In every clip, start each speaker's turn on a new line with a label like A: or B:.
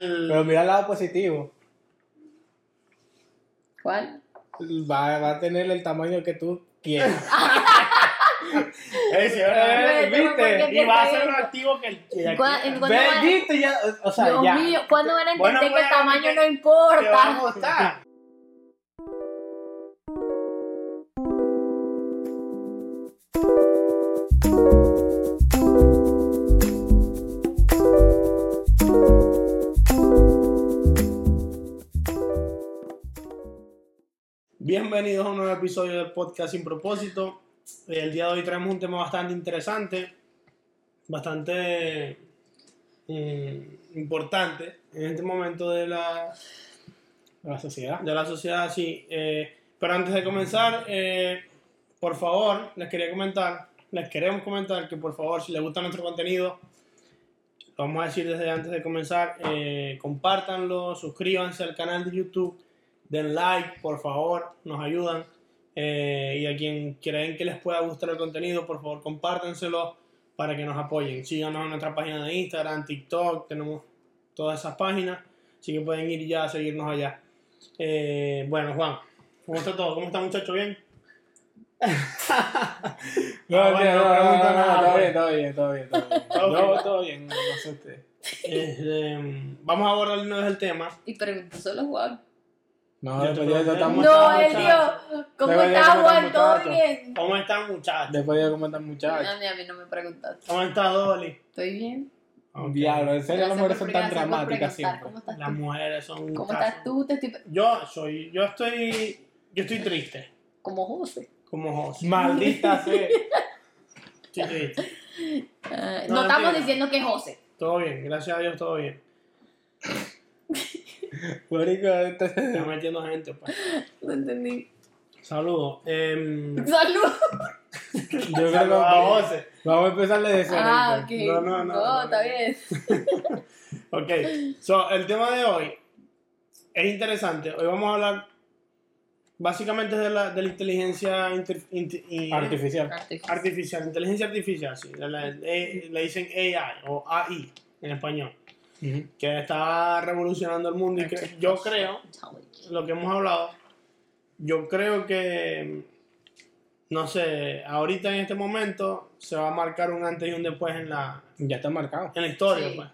A: Pero mira el lado positivo.
B: ¿Cuál?
A: Va, va a tener el tamaño que tú quieras. ¿Viste?
C: Y va a ser más activo que el que aquí.
B: ¿Cuá- en- cuándo
A: Ve,
B: van-
A: ¿Viste? Ya, o sea,
B: Dios
A: ya.
B: mío, ¿cuándo van a entender
C: Bueno,
B: que el tamaño no
C: Te va a
B: importa?
C: gustar. Bienvenidos a un nuevo episodio del podcast Sin Propósito. El día de hoy traemos un tema bastante interesante, bastante mm, importante en este momento de la,
A: La sociedad.
C: de la sociedad, sí. Eh, pero antes de comenzar, eh, por favor, les quería comentar, les queremos comentar que por favor, si les gusta nuestro contenido, lo vamos a decir desde antes de comenzar, eh, compártanlo, suscríbanse al canal de YouTube, den like, por favor, nos ayudan. Eh, y a quien creen que les pueda gustar el contenido, por favor, compártenselo para que nos apoyen. Síganos en nuestra página de Instagram, TikTok, tenemos todas esas páginas, así que pueden ir ya a seguirnos allá. Eh, bueno, Juan, ¿cómo está todo? ¿Cómo está, muchacho? ¿Bien?
A: No,
C: Ah,
A: no,
C: bueno,
A: no,
C: no
A: no,
C: pregunto
A: no,
C: nada,
A: todo
C: pues.
A: bien, todo bien, todo bien, todo bien.
C: Todo
A: No,
C: bien.
A: todo bien, no sé usted.
C: Este, vamos a abordar una vez el tema.
B: Y preguntó solo Juan.
A: No, después de eso estamos...
B: No,
C: muchacho?
B: tío. ¿Cómo
A: Debería
B: está
A: comentar,
B: Juan? ¿Todo bien?
C: ¿Cómo están, muchachos?
A: Después de comentar muchachos.
B: A mí, a mí no me preguntaste.
C: ¿Cómo está Dolly?
B: ¿Estoy bien?
C: Ok.
A: Diablo, en serio las mujeres son tan dramáticas siempre.
B: ¿Cómo estás
C: Las
B: tú?
C: mujeres son
B: ¿Cómo
C: caso.
B: estás tú? Te estoy...
C: Yo soy, yo estoy, yo estoy triste,
B: Como José.
C: como José.
A: Maldita sea.
C: Estoy triste.
B: Ah,
C: No,
B: no, estamos diciendo que es José.
C: Todo bien, gracias a Dios, todo bien.
A: Marico,
C: Está metiendo gente, pues.
B: No entendí.
C: Saludos. Em,
B: Salud.
A: Yo creo que
C: saludos
A: vamos, a empezarle de cero.
B: Ah, ok.
C: No, no, no, no,
B: está bien.
C: Ok, so, el tema de hoy es interesante. Hoy vamos a hablar básicamente de la, de la inteligencia inter- y-
A: Artificial.
C: artificial, inteligencia artificial, sí. La- la- eh, le dicen AI o AI en español, Que está revolucionando el mundo y que yo creo, lo que hemos hablado, yo creo que, no sé, ahorita en este momento se va a marcar un antes y un después en la,
A: Ya está marcado.
C: en la historia,
B: Sí.
C: pues.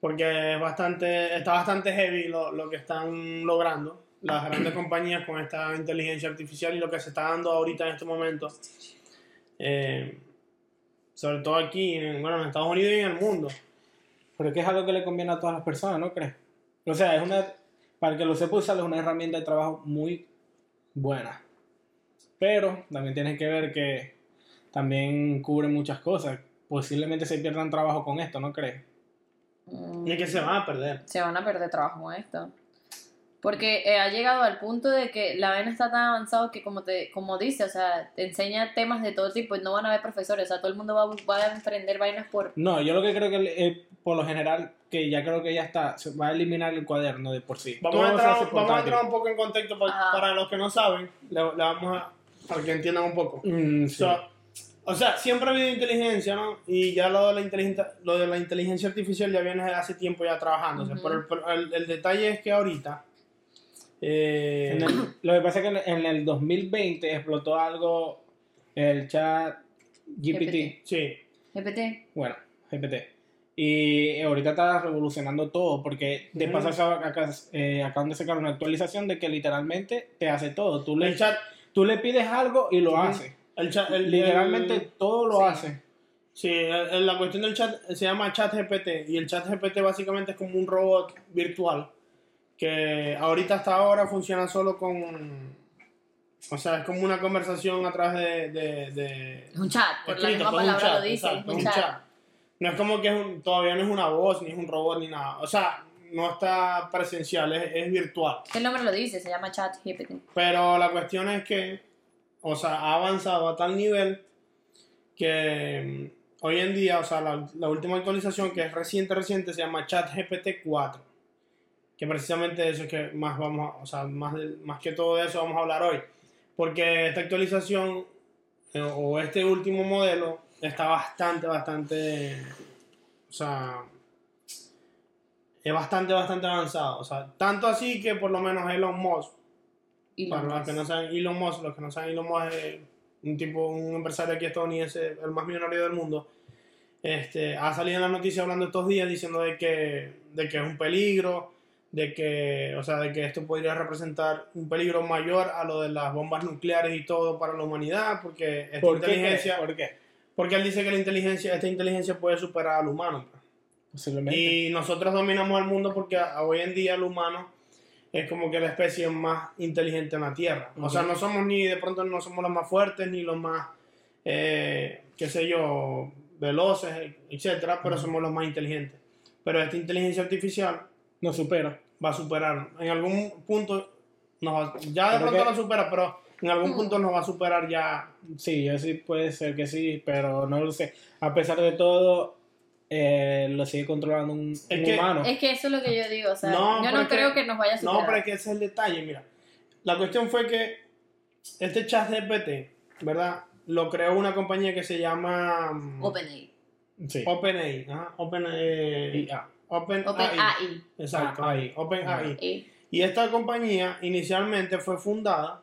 C: Porque es bastante, está bastante heavy lo, lo que están logrando las grandes compañías con esta inteligencia artificial y lo que se está dando ahorita en este momento. Eh, sobre todo aquí, en, bueno, en Estados Unidos y en el mundo.
A: Pero es que es algo que le conviene a todas las personas, ¿no crees? O sea, es una, para el que lo sepa usar, es una herramienta de trabajo muy buena. Pero también tienes que ver que también cubre muchas cosas. Posiblemente se pierdan trabajo con esto, ¿no crees?
B: Mm,
C: Y es que se van a perder.
B: se van a perder trabajo con esto. Porque eh, ha llegado al punto de que la vaina está tan avanzado que como te como dice, o sea, te enseña temas de todo tipo y no van a haber profesores, o sea, todo el mundo va, a- va a emprender vainas por...
A: No, yo lo que creo que eh, por lo general, que ya creo que ya está, se va a eliminar el cuaderno de por sí.
C: Vamos,
A: Todo
C: a entrar, vamos a entrar un poco en contexto para los que no saben. Le, le vamos a. para que entiendan un poco.
A: Mm, sí.
C: So, o sea, siempre ha habido inteligencia, ¿no? Y ya lo de la inteligencia, lo de la inteligencia artificial ya viene desde hace tiempo ya trabajándose.
B: Ujú.
C: Pero el, el- el detalle es que ahorita. Eh,
A: En el- lo que pasa es que en, el 2020 explotó algo, el chat GPT.
B: GPT.
C: sí,
B: GPT.
A: Bueno, GPT. Y ahorita está revolucionando todo, porque de paso acá- acá, eh, acaban de sacar una actualización de que literalmente te hace todo. Tú le,
C: el chat.
A: tú le pides algo y lo
C: Ujú.
A: hace.
C: El chat el-
A: Literalmente
C: el-
A: todo lo
B: Sí.
A: hace.
C: sí, la cuestión del chat se llama chat GPT. Y el chat GPT básicamente es como un robot virtual. Que ahorita hasta ahora funciona solo con. O sea, es como una conversación a través de- de- de,
B: Es un chat, por la
C: Escrito,
B: misma
C: pues,
B: palabra
C: chat,
B: lo dice,
C: exacto,
B: es un chat.
C: No es como que es un- todavía no es una voz, ni es un robot, ni nada. O sea, no está presencial, es, es virtual.
B: El nombre lo dice, se llama chat GPT.
C: Pero la cuestión es que, o sea, ha avanzado a tal nivel que mm, hoy en día, o sea, la, la última actualización que es reciente, reciente, se llama ChatGPT 4. Que precisamente eso es que más vamos a, o sea, más, más que todo de eso vamos a hablar hoy. Porque esta actualización eh, o este último modelo está bastante, bastante, o sea, es bastante, bastante avanzado. O sea, tanto así que por lo menos Elon Musk,
B: Y
C: para
B: lo
C: los que no saben, Elon Musk, los que no saben, Elon Musk es un tipo, un empresario aquí estadounidense, el más millonario del mundo. Este, ha salido en las noticias hablando estos días diciendo de que, de que es un peligro, de que, o sea, de que esto podría representar un peligro mayor a lo de las bombas nucleares y todo para la humanidad, porque esta
A: ¿Por qué?
C: inteligencia,
A: ¿Por qué?
C: porque él dice que la inteligencia, esta inteligencia puede superar al humano. pues.
A: Posiblemente.
C: Y nosotros dominamos el mundo porque hoy en día el humano es como que la especie más inteligente en la Tierra. O sea, no somos ni de pronto no somos los más fuertes ni los más, eh, qué sé yo, veloces, etcétera, pero
A: Ujú.
C: somos los más inteligentes. Pero esta inteligencia artificial
A: No supera.
C: va a superar. En algún punto, nos va- ya de
A: Pero
C: pronto
A: que-
C: la supera, pero en algún
B: Mm.
C: punto nos va a superar ya.
A: Sí, yo sí puede ser que sí, pero no lo sé. A pesar de todo, eh, lo sigue controlando un,
C: Es
A: un
C: que-
A: humano.
B: Es que eso es lo que yo digo, o sea,
C: No,
B: yo no creo que, nos vaya a superar.
C: No, pero es que ese es el detalle, mira. La cuestión fue que este chat GPT, ¿verdad? Lo creó una compañía que se llama mm,
B: OpenAI.
A: Sí.
C: OpenAI. ajá, Open,
A: ah,
C: OpenAI.
B: OpenAI.
C: Exacto,
A: Ah,
C: ahí, OpenAI.
B: Y-
C: Y esta compañía inicialmente fue fundada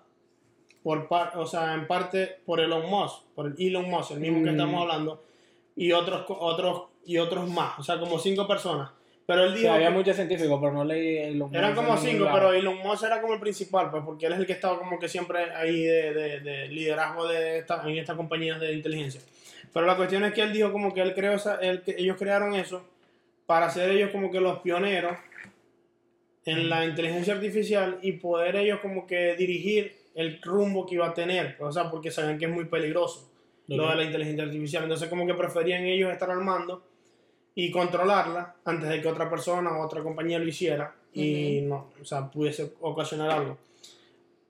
C: por par- o sea, en parte por Elon Musk, por el Elon Musk, el mismo que
A: Mm.
C: estamos hablando, y otros otros y otros más, o sea, como cinco personas. Pero él
A: sí,
C: dijo
A: había muchos científicos, pero no leí los
C: eran
A: nombres
C: como cinco, pero Elon Musk era como el principal, pues, porque él es el que estaba como que siempre ahí de, de- de liderazgo de esta, en estas compañías de inteligencia. Pero la cuestión es que él dijo como que él creó esa, él- que ellos crearon eso para ser ellos como que los pioneros en la inteligencia artificial y poder ellos como que dirigir el rumbo que iba a tener, o sea, porque sabían que es muy peligroso lo
A: Ok.
C: de la inteligencia artificial. Entonces como que preferían ellos estar al mando y controlarla antes de que otra persona o otra compañía lo hiciera y no, o sea, pudiese ocasionar algo.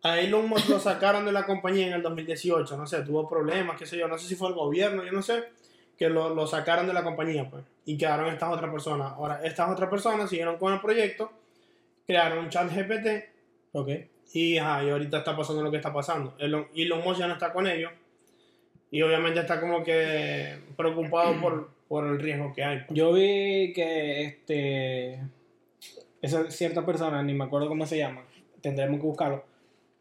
C: A Elon Musk lo sacaron de la compañía en el 2018, no sé, tuvo problemas, qué sé yo, no sé si fue el gobierno, yo no sé, que lo, lo sacaron de la compañía, pues, y quedaron estas otras personas. Ahora, estas otras personas siguieron con el proyecto, crearon un chat GPT
A: Ok.
C: y, ajá, y ahorita está pasando lo que está pasando. Elon, Elon Musk ya no está con ellos. Y obviamente está como que preocupado por, por el riesgo que hay. pues.
A: Yo vi que este esa cierta persona, ni me acuerdo cómo se llama, tendremos que buscarlo.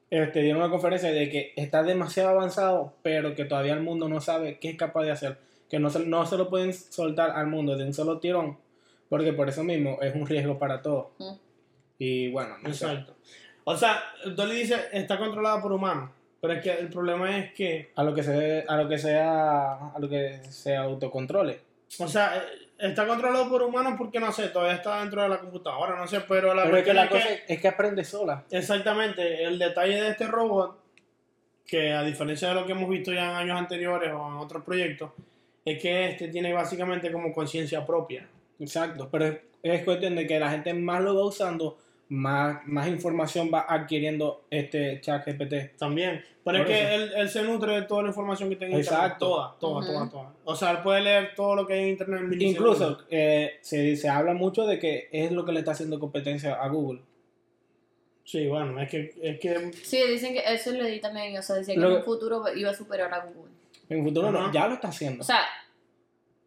A: Este, dieron una conferencia de que está demasiado avanzado, pero que todavía el mundo no sabe qué es capaz de hacer. Que no se, no se lo pueden soltar al mundo de un solo tirón, porque por eso mismo es un riesgo para todos.
B: Mm.
A: Y bueno, no sé.
C: Exacto. O sea, Dolly dice, está controlada por humanos. Pero es que el problema es que,
A: a lo que se a lo que sea a lo que se autocontrole.
C: o sea, eh, está controlado por humanos porque no sé, todavía está dentro de la computadora, no sé, pero la
A: Pero es que la
C: es
A: cosa
C: que-
A: es que aprende sola.
C: Exactamente, el detalle de este robot, que a diferencia de lo que hemos visto ya en años anteriores o en otros proyectos, es que este tiene básicamente como conciencia propia.
A: Exacto, pero es, es cuestión de que la gente más lo va usando, más, más información va adquiriendo este chat GPT.
C: También. Pero
A: Por
C: es que él, él se nutre de toda la información que tenga en internet.
A: Exacto.
C: Toda, toda, toda, toda. O sea, él puede leer todo lo que hay en internet en.
A: Incluso eh, se, se habla mucho de que es lo que le está haciendo competencia a Google.
C: Sí, bueno, es que, es que
B: Sí, dicen que eso lo di también, o sea, decía que
A: Lo-
B: en un futuro iba a superar a Google.
A: En el futuro no, ya lo está haciendo.
B: O sea,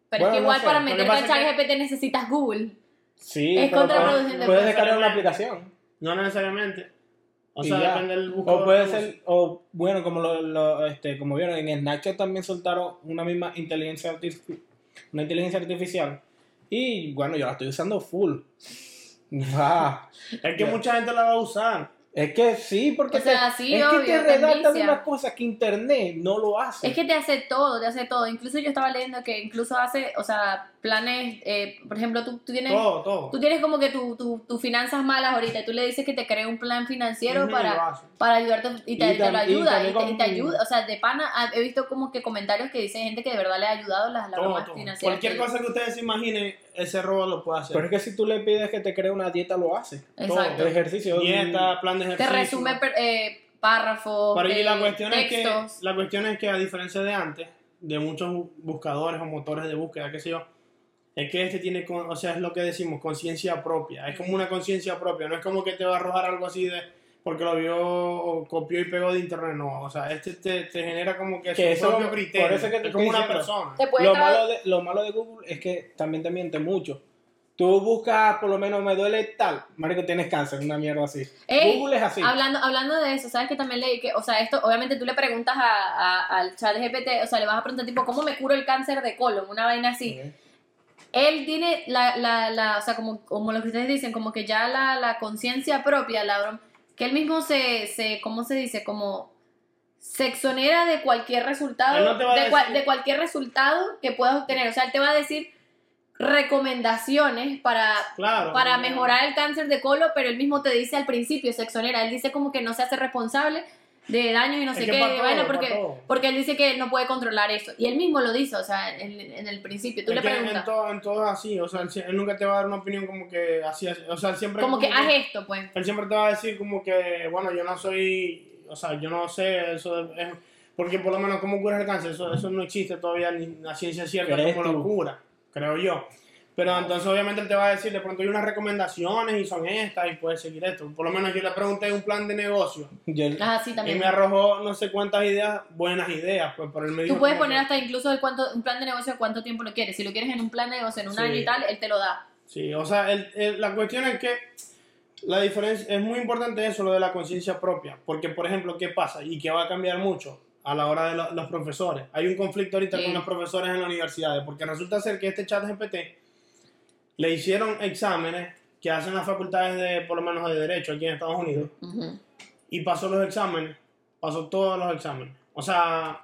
B: pero
A: Bueno,
B: es que
A: no
B: igual
A: sé,
B: para
A: lo que
B: meter
C: pasa
B: al
C: es
B: chat
C: que-
B: GPT necesitas Google.
A: sí,
B: es
A: pero
B: contraproducente,
A: puedes, descargar una aplicación.
C: no necesariamente. O sea,
A: ya.
C: depende del buscador.
A: O puede ser, o bueno, como lo, lo, este, como vieron, en Snapchat también soltaron una misma inteligencia artificial, una inteligencia artificial. Y bueno, yo la estoy usando full. Ah.
C: Es que mucha gente la va a usar.
A: Es que sí, porque
B: O sea,
A: te,
B: sí,
A: es que
B: obvio,
A: te
B: te
A: redactan unas cosas que internet no lo hace.
B: Es que te hace todo, te hace todo. Incluso yo estaba leyendo que incluso hace, o sea, planes, eh, por ejemplo, tú, tú tienes...
C: Todo, todo.
B: Tú tienes como que tus tu, tus finanzas malas ahorita y tú le dices que te cree un plan financiero para, para ayudarte y te,
A: Y
B: te lo
A: y
B: ayuda y, te, y te
A: con-
B: ayuda. O sea, de pana ah, he visto como que comentarios que dicen gente que de verdad le ha ayudado las, las
C: Todo,
B: financieras.
C: Cualquier
B: que-
C: cosa que ustedes se imaginen, ese robot lo puede hacer.
A: Pero es que si tú le pides que te cree una dieta, lo hace.
B: Exacto.
A: El ejercicio.
C: Dieta, plan de
B: Te
C: ejercicio.
B: resume per- eh, párrafos,
C: Pero y
B: eh,
C: la cuestión es que la cuestión es que a diferencia de antes, de muchos bu- buscadores o motores de búsqueda, qué sé yo, es que este tiene, con- o sea, es lo que decimos, conciencia propia. Es como una conciencia propia, no es como que te va a arrojar algo así de porque lo vio o copió y pegó de internet, no, o sea, este te, te genera como que,
A: Que
C: su
A: eso-
C: propio
A: por
C: criterio,
A: eso que te
C: es como una
A: diciendo.
C: persona.
B: Te puede
A: Lo
B: estar-
A: malo, de, lo malo de Google es que también te miente mucho. tú buscas, por lo menos me duele tal, marico, tienes cáncer, una mierda así.
B: Ey,
A: Google es así.
B: Hablando, hablando de eso, ¿sabes que también leí que, o sea, esto, obviamente tú le preguntas a, a- al chat GPT, o sea, le vas a preguntar tipo, ¿cómo me curo el cáncer de colon? Una vaina así. Él tiene la, la, la o sea, como, como lo que ustedes dicen, como que ya la, la conciencia propia, la que él mismo se, se, ¿cómo se dice? Como se exonera de cualquier resultado,
C: no
B: de, cual- de cualquier resultado que puedas obtener. O sea, él te va a decir recomendaciones para,
C: Claro.
B: para mejorar el cáncer de colon, pero él mismo te dice al principio, se exonera. Él dice como que no se hace responsable de daños y no sé qué,
C: todo,
B: vaina,
C: para
B: porque, porque él dice que no puede controlar eso. Y él mismo lo dice, o sea, en, en el principio. Tú
C: Es
B: le preguntas.
C: En todo, en todo así, o sea, él, nunca te va a dar una opinión como que así, así, o sea, él siempre...
B: Como que haz esto, pues.
C: Él siempre te va a decir como que, bueno, yo no soy, o sea, yo no sé, eso es, porque por lo menos cómo curas el cáncer, eso, eso no existe todavía ni la ciencia cierta
A: ¿Crees
C: como lo cura, creo yo. Pero entonces obviamente él te va a decir, de pronto hay unas recomendaciones y son estas y puedes seguir esto. Por lo menos yo le pregunté un plan de negocio
A: Yo-
B: Ah, sí,
C: y
B: también.
C: me arrojó no sé cuántas ideas, buenas ideas, pues por el medio.
B: Tú puedes poner hasta incluso el cuánto, un plan de negocio, cuánto tiempo lo quieres. Si lo quieres en un plan de negocio en un
C: Sí.
B: año y tal, él te lo da.
C: Sí, o sea, el- el- la cuestión es que la diferencia es muy importante eso, lo de la conciencia propia, porque por ejemplo, ¿qué pasa? Y que va a cambiar mucho a la hora de lo- los profesores. Hay un conflicto ahorita
B: Sí.
C: con los profesores en las universidades, porque resulta ser que este chat GPT le hicieron exámenes que hacen las facultades de, por lo menos de Derecho aquí en Estados Unidos, y pasó los exámenes, pasó todos los exámenes. O sea,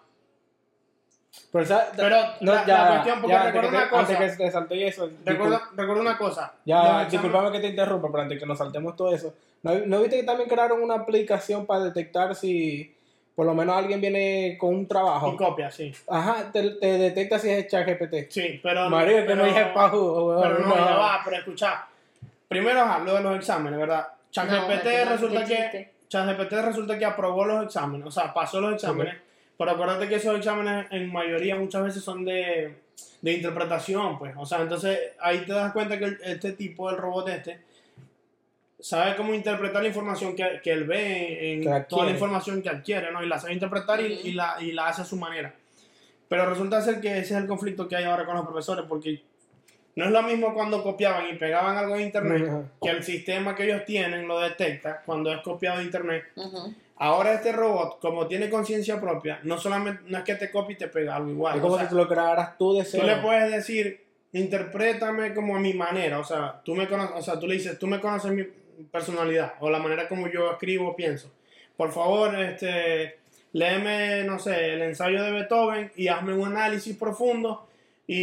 A: Pero, esa-
C: Pero
A: no,
C: la-
A: ya,
C: la cuestión, porque
A: ya, que
C: una cosa.
A: Antes que te salte eso.
C: recuerda una cosa.
A: Ya, disculpame que te interrumpa, pero antes que nos saltemos todo eso. ¿No, ¿no viste que también crearon una aplicación para detectar si por lo menos alguien viene con un trabajo?
C: y copia, sí.
A: Ajá, te, te detecta si es ChatGPT.
C: Sí, pero.
A: Mario, que no dije pajú.
C: Pero no, ya va, pero escucha. Primero, ajá, lo de los exámenes, ¿verdad? ChatGPT
B: no,
C: resulta que. ChatGPT resulta que aprobó los exámenes, o sea, pasó los exámenes. Pero acuérdate que esos exámenes en mayoría muchas veces son de, de interpretación, pues. O sea, entonces ahí te das cuenta que el- este tipo, el robot este, sabe cómo interpretar la información que, que él ve en
A: Que
C: toda la información que adquiere, ¿no? Y la sabe interpretar y, la, y la hace a su manera. Pero resulta ser que ese es el conflicto que hay ahora con los profesores, porque no es lo mismo cuando copiaban y pegaban algo de internet, que el sistema que ellos tienen lo detecta cuando es copiado de internet. Ahora este robot, como tiene conciencia propia, no solamente no es que te copie y te pega algo igual.
A: Es como
C: o sea,
A: si tú lo crearas tú de
C: tú
A: cero.
C: le puedes decir, interprétame como a mi manera, o sea, tú me conoces, o sea, tú le dices, tú me conoces mi personalidad o la manera como yo escribo o pienso. Por favor, este, léeme, no sé, el ensayo de Beethoven y hazme un análisis profundo y,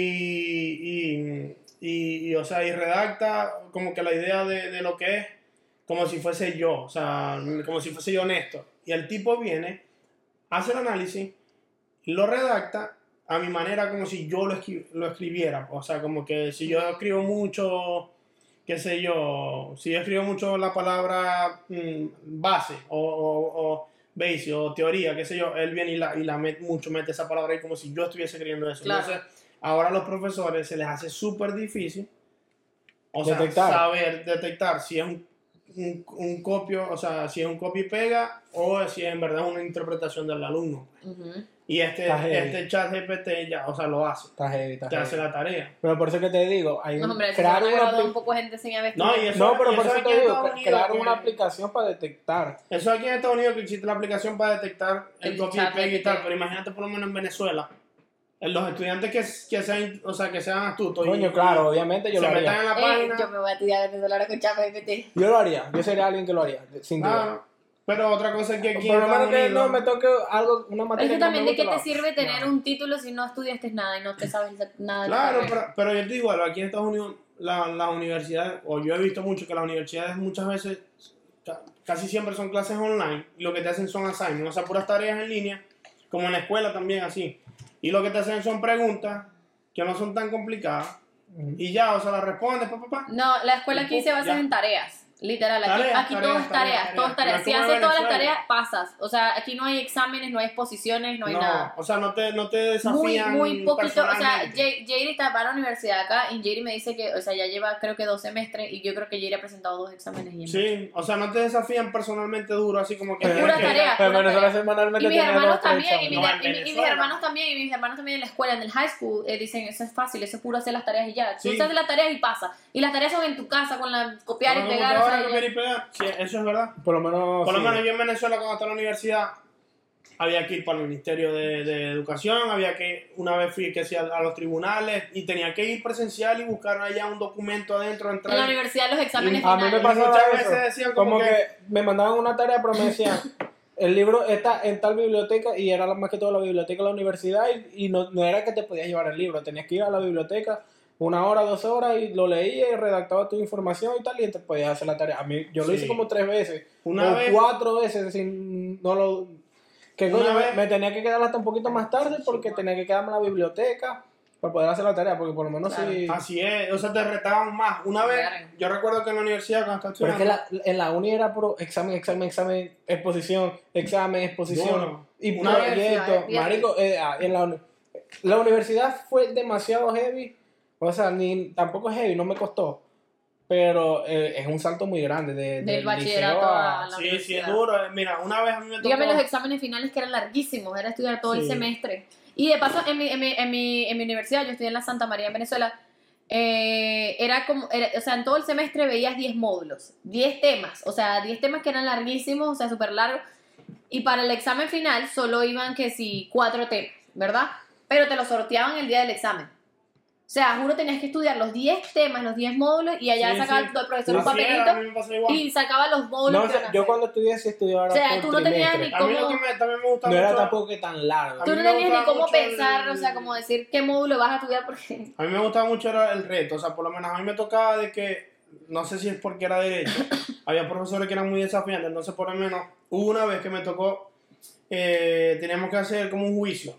C: y, y- o sea, y redacta como que la idea de, lo que es como si fuese yo, o sea, como si fuese yo honesto. Y el tipo viene, hace el análisis, lo redacta a mi manera como si yo lo, lo escribiera. O sea, como que si yo escribo mucho, qué sé yo, si yo escribo mucho la palabra mm, base o, o, o base o teoría, qué sé yo, él viene y la, y la mete mucho, mete esa palabra ahí como si yo estuviese escribiendo eso.
B: Claro.
C: Entonces, ahora a los profesores se les hace súper difícil, o sea,
A: Detectar.
C: saber detectar si es un, un, un copio, o sea, si es un copy y pega o si es en verdad una interpretación del alumno.
B: Ujú.
C: Y este, este chat GPT ya, o sea, lo hace.
A: Está heavy, está
C: Te hace
A: heavy.
C: la tarea.
A: Pero por eso que te digo, hay
B: No, hombre, se
A: crear
B: van a
A: una apli-
B: un poco de gente sin haber
C: No, y eso,
A: No, pero
C: y
A: por eso
C: aquí
A: te digo,
C: Estados
A: cre-
C: Unidos
A: crear
C: que-
A: una aplicación para detectar.
C: Eso aquí en Estados Unidos que existe la aplicación para detectar el,
B: El
C: copy y pega y tal, pero imagínate por lo menos en Venezuela. en Los estudiantes que, que sean, o sea, que sean astutos. y-
A: Coño, claro, obviamente yo
C: se
A: lo
C: metan
A: haría.
C: en la
B: Eh,
C: página.
B: yo me voy a tirar de dólar con ChatGPT.
A: Yo lo haría. Yo sería alguien que lo haría, sin duda.
C: Claro. Pero otra cosa es que aquí
A: Por lo menos que no me toque algo, una materia
B: Es que
A: no me
B: también de qué te sirve tener
A: no.
B: un título si no estudiaste nada y no te sabes nada de la
C: Claro,
B: carrera?
C: pero, pero yo te digo aquí en Estados Unidos la- las universidades, o yo he visto mucho que las universidades muchas veces, ca- casi siempre son clases online, y lo que te hacen son assignments, o sea, puras tareas en línea, como en la escuela también así. Y lo que te hacen son preguntas que no son tan complicadas, y ya, o sea, las respondes, pa, pa, pa.
B: No, la escuela aquí se basa en tareas. Literal, aquí,
C: Tareas,
B: aquí
C: tareas,
B: todo es
C: tareas,
B: tareas, todo es
C: tareas.
B: tareas.
C: No
B: Si haces todas las tareas, pasas. O sea, aquí no hay exámenes, no hay exposiciones, no hay
C: no,
B: nada.
C: o sea, no te, no te
B: Muy,
C: desafían
B: muy poquito. O sea, Jairi está para la universidad acá y Jairi me dice que, o sea, ya lleva creo que dos semestres y yo creo que Jairi ha presentado dos exámenes. Y
C: Sí, o sea, no te desafían personalmente duro, así como que...
B: Es pura tarea.
A: Pero Venezuela semanalmente
B: Y mis
A: tiene
B: hermanos también, y mis.
C: No,
B: y mi- y mis hermanos también, y mis hermanos también en la escuela, en el high school, eh, dicen, eso es fácil, eso es puro hacer las tareas y ya. Tú
C: Sí.
B: haces las tareas y pasa. Y las tareas son en tu casa, con la copiar y pegar.
C: Copiar y pegar. Sí, eso es verdad.
A: Por lo menos.
C: Por lo
A: sí.
C: menos yo en Venezuela cuando estaba en la universidad había que ir para el Ministerio de, de Educación, había que, una vez fui que sí, a, a los tribunales y tenía que ir presencial y buscar allá un documento adentro, entrar.
B: en la universidad los exámenes
A: A mí me pasaba
C: Muchas veces decían como
A: como que,
C: que-
A: me mandaban una tarea, pero me decían, el libro está en tal biblioteca y era más que todo la biblioteca de la universidad y, y no, no era que te podías llevar el libro, tenías que ir a la biblioteca una hora, dos horas y lo leía y redactaba tu información y tal y te podías hacer la tarea. A mí, yo lo
C: Sí.
A: hice como tres veces,
C: Una
A: o
C: vez-
A: cuatro veces sin, no lo... Que
C: Una
A: coño, me-
C: vez-
A: me tenía que quedar hasta un poquito más tarde porque tenía que quedarme en la biblioteca para poder hacer la tarea, porque por lo menos
B: Claro.
A: sí...
C: Así es, o sea, te retaban más. Una vez,
B: Claro.
C: yo recuerdo que en la universidad cuando estaba
A: Pero es que
C: estudiando,
A: la, en la uni era pro examen, examen, examen, exposición, examen, exposición y
C: Una
A: proyecto. Marico, eh, ah, en la, uni- la universidad fue demasiado heavy. O sea, ni tampoco es heavy, no me costó. Pero eh, es un salto muy grande de,
B: Del
A: del
B: bachillerato
A: liceo
B: a la
C: sí, sí, es duro. Mira, una vez a mí me tocó.
B: Dígame los exámenes finales que eran larguísimos, era estudiar todo el
C: Sí.
B: semestre. Y de paso, en mi, en mi, en mi, en mi universidad, yo estudié en la Santa María en Venezuela, eh, era como, era- o sea, en todo el semestre veías 10 módulos, 10 temas, o sea, 10 temas que eran larguísimos, o sea, súper largos. Y para el examen final solo iban que si cuatro temas, ¿verdad? Pero te lo sorteaban el día del examen. O sea, juro tenías que estudiar los 10 temas, los 10 módulos, y allá
C: Sí,
B: sacaba
C: sí.
B: el el profesor un
C: era, a
B: papelito
C: igual.
B: y sacaba los módulos.
A: No, o
B: que
A: yo
B: hacer.
A: cuando estudié sí estudiaba
B: O sea, tú no tenías ni
C: A mí lo
B: cómo-
C: que me, también me gusta
A: No era
C: mucho-
A: tampoco que tan largo.
B: Tú no tenías ni cómo
C: mucho el-
B: pensar, o sea, como decir qué módulo vas a estudiar porque...
C: A mí me gustaba mucho era el reto, o sea, por lo menos a mí me tocaba de que, no sé si es porque era derecho, había profesores que eran muy desafiantes, entonces por lo menos hubo una vez que me tocó, eh, teníamos que hacer como un juicio,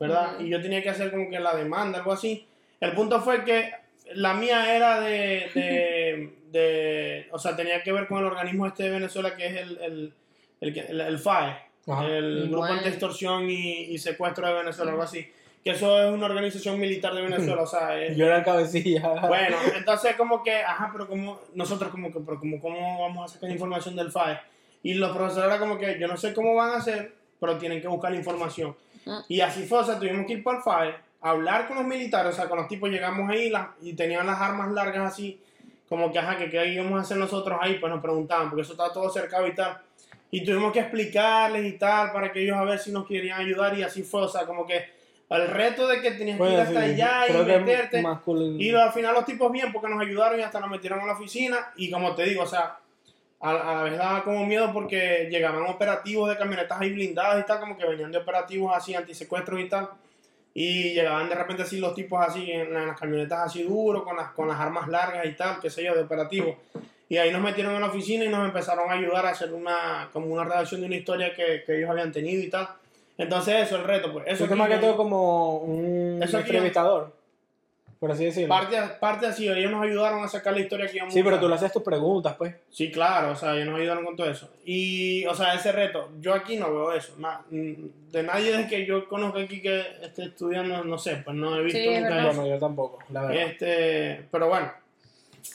C: ¿verdad?
B: Ujú.
C: Y yo tenía que hacer como que la demanda, algo así. El punto fue que la mía era de, de, de- o sea, tenía que ver con el organismo este de Venezuela que es el, el, el, el- el FAE,
A: Ajá.
C: el Grupo
B: Bueno.
C: de Extorsión y, y Secuestro de Venezuela, algo así. Que eso es una organización militar de Venezuela, o sea, es,
A: Yo era el cabecilla.
C: bueno, entonces como que, ajá, pero como nosotros como que, pero como cómo vamos a sacar información del FAE. Y los profesores era como que yo no sé cómo van a hacer, pero tienen que buscar la información.
B: Mm.
C: Y así fue, o sea, tuvimos que ir para el FAE, hablar con los militares, o sea, con los tipos llegamos ahí la- y tenían las armas largas así, como que, ajá, que qué íbamos a hacer nosotros ahí, pues nos preguntaban, porque eso estaba todo cercado y tal. Y tuvimos que explicarles y tal, para que ellos a ver si nos querían ayudar y así fue, o sea, como que el reto de que tenías que ir hasta
A: sí,
C: allá y meterte. Y al final los tipos bien porque nos ayudaron y hasta nos metieron a la oficina y como te digo, o sea, a, a la vez daba como miedo porque llegaban operativos de camionetas ahí blindadas y tal, como que venían de operativos así, antisecuestros y tal. Y llegaban de repente así los tipos así en, la- en las camionetas así duros, con las, con las armas largas y tal, qué sé yo, de operativos. Y ahí nos metieron en la oficina y nos empezaron a ayudar a hacer una, como una redacción de una historia que, que ellos habían tenido y tal. Entonces eso, el reto, pues. Eso
A: es más que todo como un entrevistador. Por así decirlo.
C: parte, parte así, ellos nos ayudaron a sacar la historia que íbamos
A: Sí, pero
C: a-
A: tú le haces tus preguntas, pues.
C: Sí, claro, o sea, ellos nos ayudaron con todo eso. Y, o sea, ese reto, yo aquí no veo eso. na- de nadie de que yo conozco aquí que esté estudiando, no sé, pues no he visto
B: Sí,
C: nunca eso.
A: Bueno, yo tampoco, la verdad.
C: Este, pero bueno,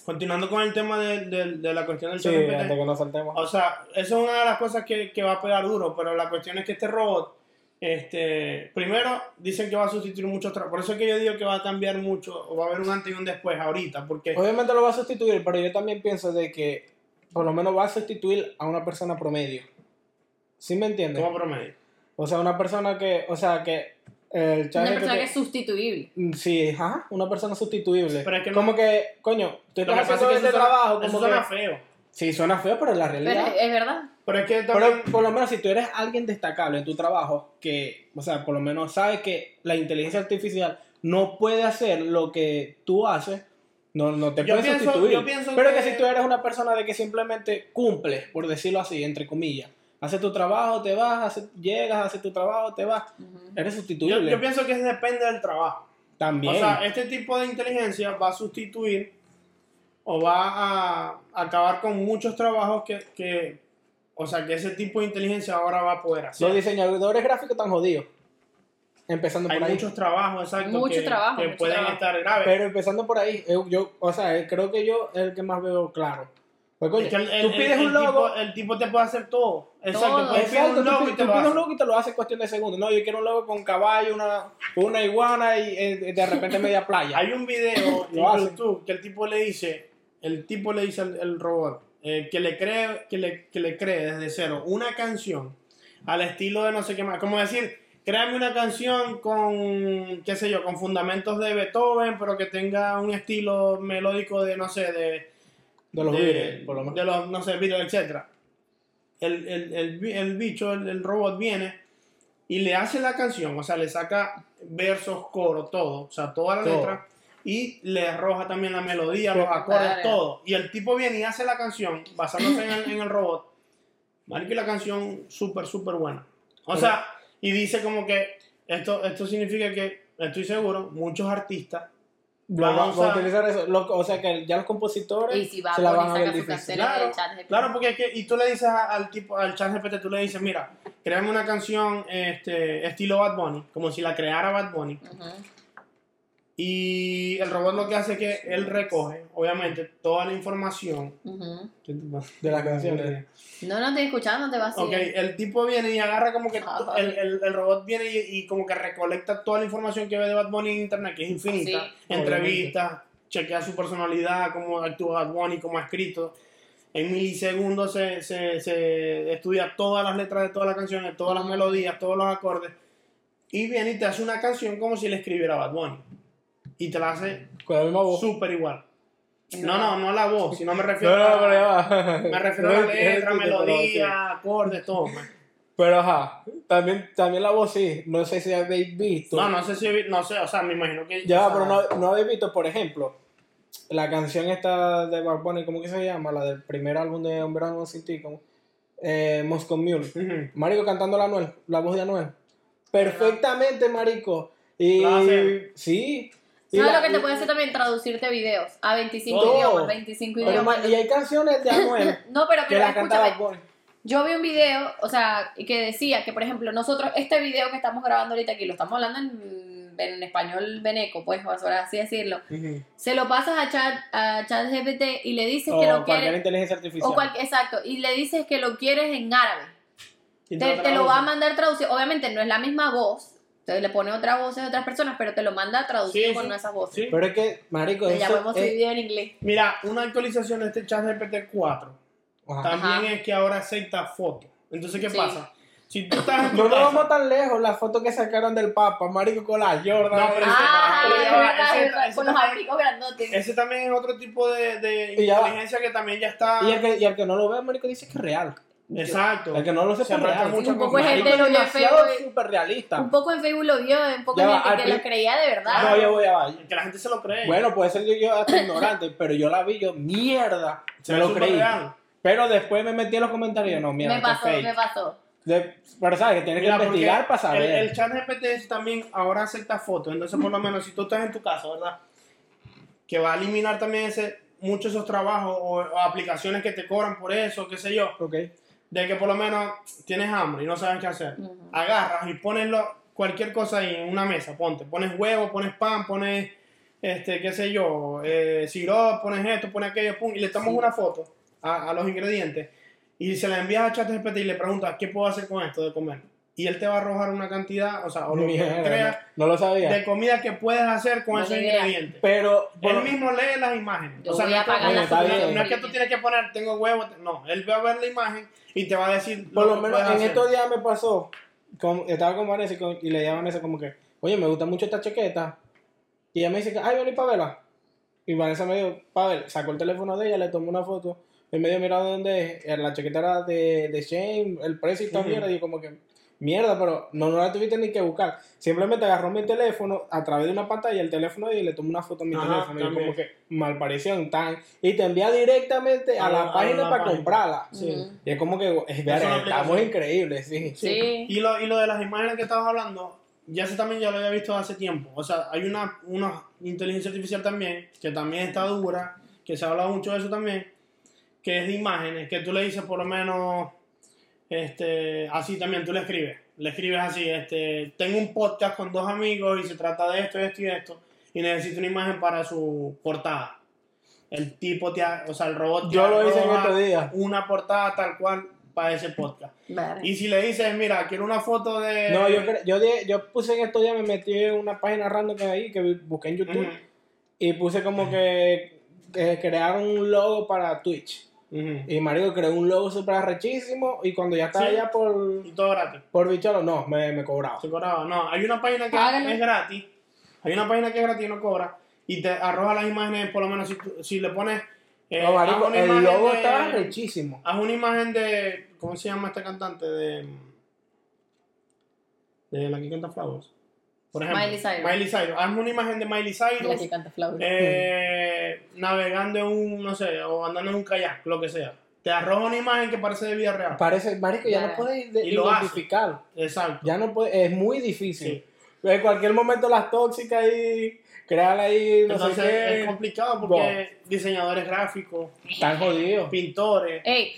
C: continuando con el tema de, de- de la cuestión del
A: sí, antes que nos saltemos.
C: o sea, eso es una de las cosas que, que va a pegar duro, pero la cuestión es que este robot, este, primero dicen que va a sustituir muchos trabajos, por eso es que yo digo que va a cambiar mucho, o va a haber un antes y un después ahorita, porque...
A: Obviamente lo va a sustituir, pero yo también pienso de que por lo menos va a sustituir a una persona promedio. ¿Sí me entiendes?
C: como promedio.
A: O sea, una persona que, o sea, que el
B: Una persona que es sustituible.
A: Mm, Sí, ajá, una persona sustituible.
C: Pero es que no-
A: como que, coño, tú
C: Lo que
A: estás
C: pasa
A: haciendo
C: es que
A: este trabajo,
C: eso
A: como
C: suena
A: que...
C: feo.
A: Sí, suena feo, pero es la
B: Pero
A: realidad.
B: es, es verdad.
C: Pero es que también...
A: Pero por lo menos si tú eres alguien destacable en tu trabajo, que, o sea, por lo menos sabes que la inteligencia artificial no puede hacer lo que tú haces, no, no te
C: Yo
A: puede
C: pienso-
A: sustituir.
C: yo pienso
A: Pero
C: que-
A: que si tú eres una persona de que simplemente cumple, por decirlo así, entre comillas, haces tu trabajo, te vas, haces- llegas, haces tu trabajo, te vas, eres
C: Yo,
A: sustituible.
C: yo pienso que depende del trabajo.
A: También.
C: O sea, este tipo de inteligencia va a sustituir o va a acabar con muchos trabajos que, que o sea, que ese tipo de inteligencia ahora va a poder hacer.
A: Los diseñadores gráficos están jodidos. Empezando
C: Hay
A: por ahí.
C: muchos trabajos, exacto,
B: Mucho
C: que,
B: trabajo,
C: que
B: mucho
C: pueden
B: trabajo.
C: estar graves.
A: Pero empezando por ahí, yo, yo- o sea, creo que yo es el que más veo claro. Pues, coño,
C: Es que el, el-
A: tú pides
C: el-
A: un logo.
C: tipo, el tipo te puede hacer todo. Exacto,
B: Todo.
A: Exacto,
C: un
A: tú,
C: logo
A: pi-
C: y te
A: tú
C: lo
A: pides un
C: hace.
A: logo y te lo hace en cuestión de segundos. No, yo quiero un logo con caballo, una, una iguana y eh, de repente media playa.
C: Hay un video en. YouTube que el tipo le dice, el tipo le dice al el robot eh, que le cree, que le, que le cree desde cero una canción al estilo de no sé qué más. Como decir, créame una canción con, qué sé yo, con fundamentos de Beethoven, pero que tenga un estilo melódico de, no sé, de,
A: de los
C: de,
A: Beatles, por lo menos.
C: de los, no sé, Beatles, etcétera. El, el, el, el bicho, el, el robot viene y le hace la canción, o sea, le saca versos, coro, todo, o sea, toda la
A: Todo.
C: letra y le arroja también la melodía, los acordes, todo. Y el tipo viene y hace la canción basándose en el, en el robot. Marico, y la canción súper, súper buena. O sea, y dice como que esto, esto significa que, estoy seguro, muchos artistas
A: Lo
C: van a usar-
A: utilizar eso. Lo- o sea que ya los compositores
B: Y si va
A: se la van a ver difícil.
C: Claro. Claro, porque es que, y tú le dices a- al tipo, al chat GPT, tú le dices, mira, créame una canción este, estilo Bad Bunny, como si la creara Bad Bunny.
B: Ujú.
C: Y el robot lo que hace es que él recoge, obviamente, toda la información.
A: De las canciones.
B: No, no estoy escuchando, te vas a
C: Ok, el tipo viene y agarra como que,
B: Ajá.
C: el, el, el robot viene y, y como que recolecta toda la información que ve de Bad Bunny en internet, que es infinita.
B: Sí.
C: Entrevistas, chequea su personalidad, cómo actúa Bad Bunny, cómo ha escrito. En milisegundos se, se, se estudia todas las letras de todas las canciones, todas las melodías, todos los acordes. Y viene y te hace una canción como si le escribiera Bad Bunny. Y te la hace
A: Con la misma voz.
C: súper igual.
B: No.
C: No, no, no la voz, sino me refiero
A: No, no, pero ya
C: a,
A: va.
C: me refiero a
A: No,
C: la letra,
A: entiendo, pero
C: melodía, acordes, todo. man.
A: Pero ajá, también, también la voz sí. No sé si habéis visto.
C: No, no sé si, no sé, o sea, me imagino que...
A: Ya,
C: o sea,
A: pero no, no habéis visto, por ejemplo, la canción esta de Bad Bunny, ¿cómo que se llama? La del primer álbum de Un Verano Sin Ti, como eh, Moscow Mule. Marico cantando la Anuel, la voz de Anuel. Perfectamente, marico. Y sí.
B: ¿Sabes
A: la-
B: lo que te puede hacer también? Traducirte videos a 25
A: Todo.
B: idiomas, 25
A: pero,
B: idiomas.
A: ma- y hay canciones de Anuel
B: No, pero,
A: que
B: pero
A: canta
B: escúchame. Yo vi un video, o sea, que decía que, por ejemplo, nosotros, este video que estamos grabando ahorita aquí, lo estamos hablando en, en español veneco, pues, por así decirlo. Se lo pasas a chat, a chat GPT y le dices
A: O
B: que lo
A: cualquier
B: quieres.
A: inteligencia artificial.
B: O cual, exacto, y le dices que lo quieres en árabe. Te, te lo va a mandar traducido. Obviamente no es la misma voz. Entonces le pone otra voz de otras personas, pero te lo manda traducido
C: Sí,
B: con
C: sí.
B: esas voces.
C: Sí.
A: Pero es que, marico,
B: Le
A: eso
B: llamamos
A: es-
B: video en inglés.
C: Mira, una actualización de este chat GPT 4
A: Ajá.
C: también
B: Ajá.
C: es que ahora acepta fotos. Entonces, ¿qué
B: Sí.
C: pasa? Si tú estás
A: No nos vamos tan lejos, la foto que sacaron del Papa, marico, con la Jordan.
C: No, pero ese-
B: Ah,
C: va,
B: verdad,
C: ese-
B: verdad,
C: ese
B: con los abrigos grandotes.
C: Ese también es otro tipo de, de inteligencia que también ya está...
A: Y el que, y el que no lo ve, marico, dice que es real.
C: Exacto.
A: El que no lo sepa
C: Se
A: real.
C: mucho
B: un poco de gente lo vio y-
A: súper realista.
B: Un poco en Facebook lo vio, un poco
A: Ya
B: de
A: va,
B: gente que lo creía de verdad.
A: No, yo voy a vaya.
C: Que la gente se lo cree.
A: Bueno, puede ser yo, yo hasta ignorante, pero yo la vi, yo, mierda.
C: Se
A: me lo creí.
C: real.
A: Pero después me metí en los comentarios, no, mierda,
B: me pasó,
A: fake.
B: me pasó.
A: De- pero sabes que tienes
C: Mira,
A: que investigar para saber.
C: El, el chat GPT también ahora acepta fotos. Entonces, por lo menos, si tú estás en tu casa, ¿verdad? Que va a eliminar también ese, muchos de esos trabajos o, o aplicaciones que te cobran por eso, qué sé yo.
A: Ok.
C: De que por lo menos tienes hambre y no sabes qué hacer. Agarras y pones lo- cualquier cosa ahí en una mesa. Ponte. Pones huevo, pones pan, pones, este, qué sé yo, eh, sirope, pones esto, pones aquello, pum, y le tomas
B: Sí.
C: una foto a, a los ingredientes y se la envías a ChatGPT y le preguntas, ¿qué puedo hacer con esto de comer? Y él te va a arrojar una cantidad, o sea, o lo que
A: no, no lo sabía.
C: de comida que puedes hacer con esos
B: idea.
C: ingredientes.
A: Pero,
C: Él mismo lee las imágenes.
B: Yo
C: o sea,
B: voy
C: no
B: a
C: es, que, no tú tienes que poner, tengo huevo. No, él va a ver la imagen y te va a decir.
A: por lo menos en
C: hacer.
A: estos días me pasó, con- estaba con Vanessa y, con- y le dije a Vanessa como que, oye, me gusta mucho esta chaqueta. Y ella me dice, que, ay, vení para verla. Y Vanessa me dijo, Pavel, sacó el teléfono de ella, le tomó una foto. Y me dio, mira dónde es. La chaqueta era de, de Shane, el precio y mierda. Y yo como que, mierda, pero no, no la tuviste ni que buscar. Simplemente agarró mi teléfono a través de una pantalla, el teléfono y le tomó una foto a mi
C: Ajá,
A: teléfono. Y
C: también.
A: como que, mal pareció tan... Y te envía directamente a,
C: A
A: la
C: la- a
A: página
C: la
A: para
C: página.
A: comprarla.
C: Sí.
A: Y es como que, es
C: una
A: estamos increíbles, sí.
B: Sí.
C: Y lo, y lo de las imágenes que estabas hablando, ya eso también ya lo había visto hace tiempo. O sea, hay una, una inteligencia artificial también, que también está dura, que se ha hablado mucho de eso también, que es de imágenes, que tú le dices por lo menos, este, así también, tú le escribes. Le escribes así, este, tengo un podcast con dos amigos y se trata de esto, esto y esto, y necesito una imagen para su portada. el tipo, te ha- o sea, el robot te
A: Yo lo hice en estos días.
C: una portada tal cual para ese podcast.
B: Vale.
C: Y si le dices, mira, quiero una foto de...
A: No, yo, yo, di- yo puse en estos días, me metí en una página random que hay ahí, que busqué en YouTube, y puse como que, que crearon un logo para Twitch. Y Mario creó un logo súper arrechísimo, y cuando ya estaba
C: Sí.
A: allá por,
C: Y todo gratis.
A: por bicholo, no, me, me cobraba.
C: Se cobraba. No, hay una página que
B: Págalo.
C: es gratis. Hay una página que es gratis y no cobra. Y te arroja las imágenes, por lo menos si, tú- si le pones. eh,
A: No, marico, el logo
C: de-
A: estaba arrechísimo.
C: Haz una imagen de. ¿Cómo se llama este cantante? De. De la que canta Flowers. Por ejemplo.
B: Miley Cyrus.
C: Miley Cyrus. Hazme una imagen de Miley
B: La
C: Cyrus.
B: que canta Flower.
C: eh, navegando en un. No sé, o andando en un kayak, lo que sea. Te arroja una imagen que parece de vida real.
A: Parece, Marico, ya
B: Ya.
A: no puedes de-
C: Y
A: identificar.
C: Exacto.
A: Ya no puede, es muy difícil.
C: Sí.
A: En cualquier momento las tóxicas ahí, crear ahí, no
C: Entonces
A: sé qué.
C: es complicado porque diseñadores gráficos,
A: Están jodidos.
C: pintores.
B: Ey,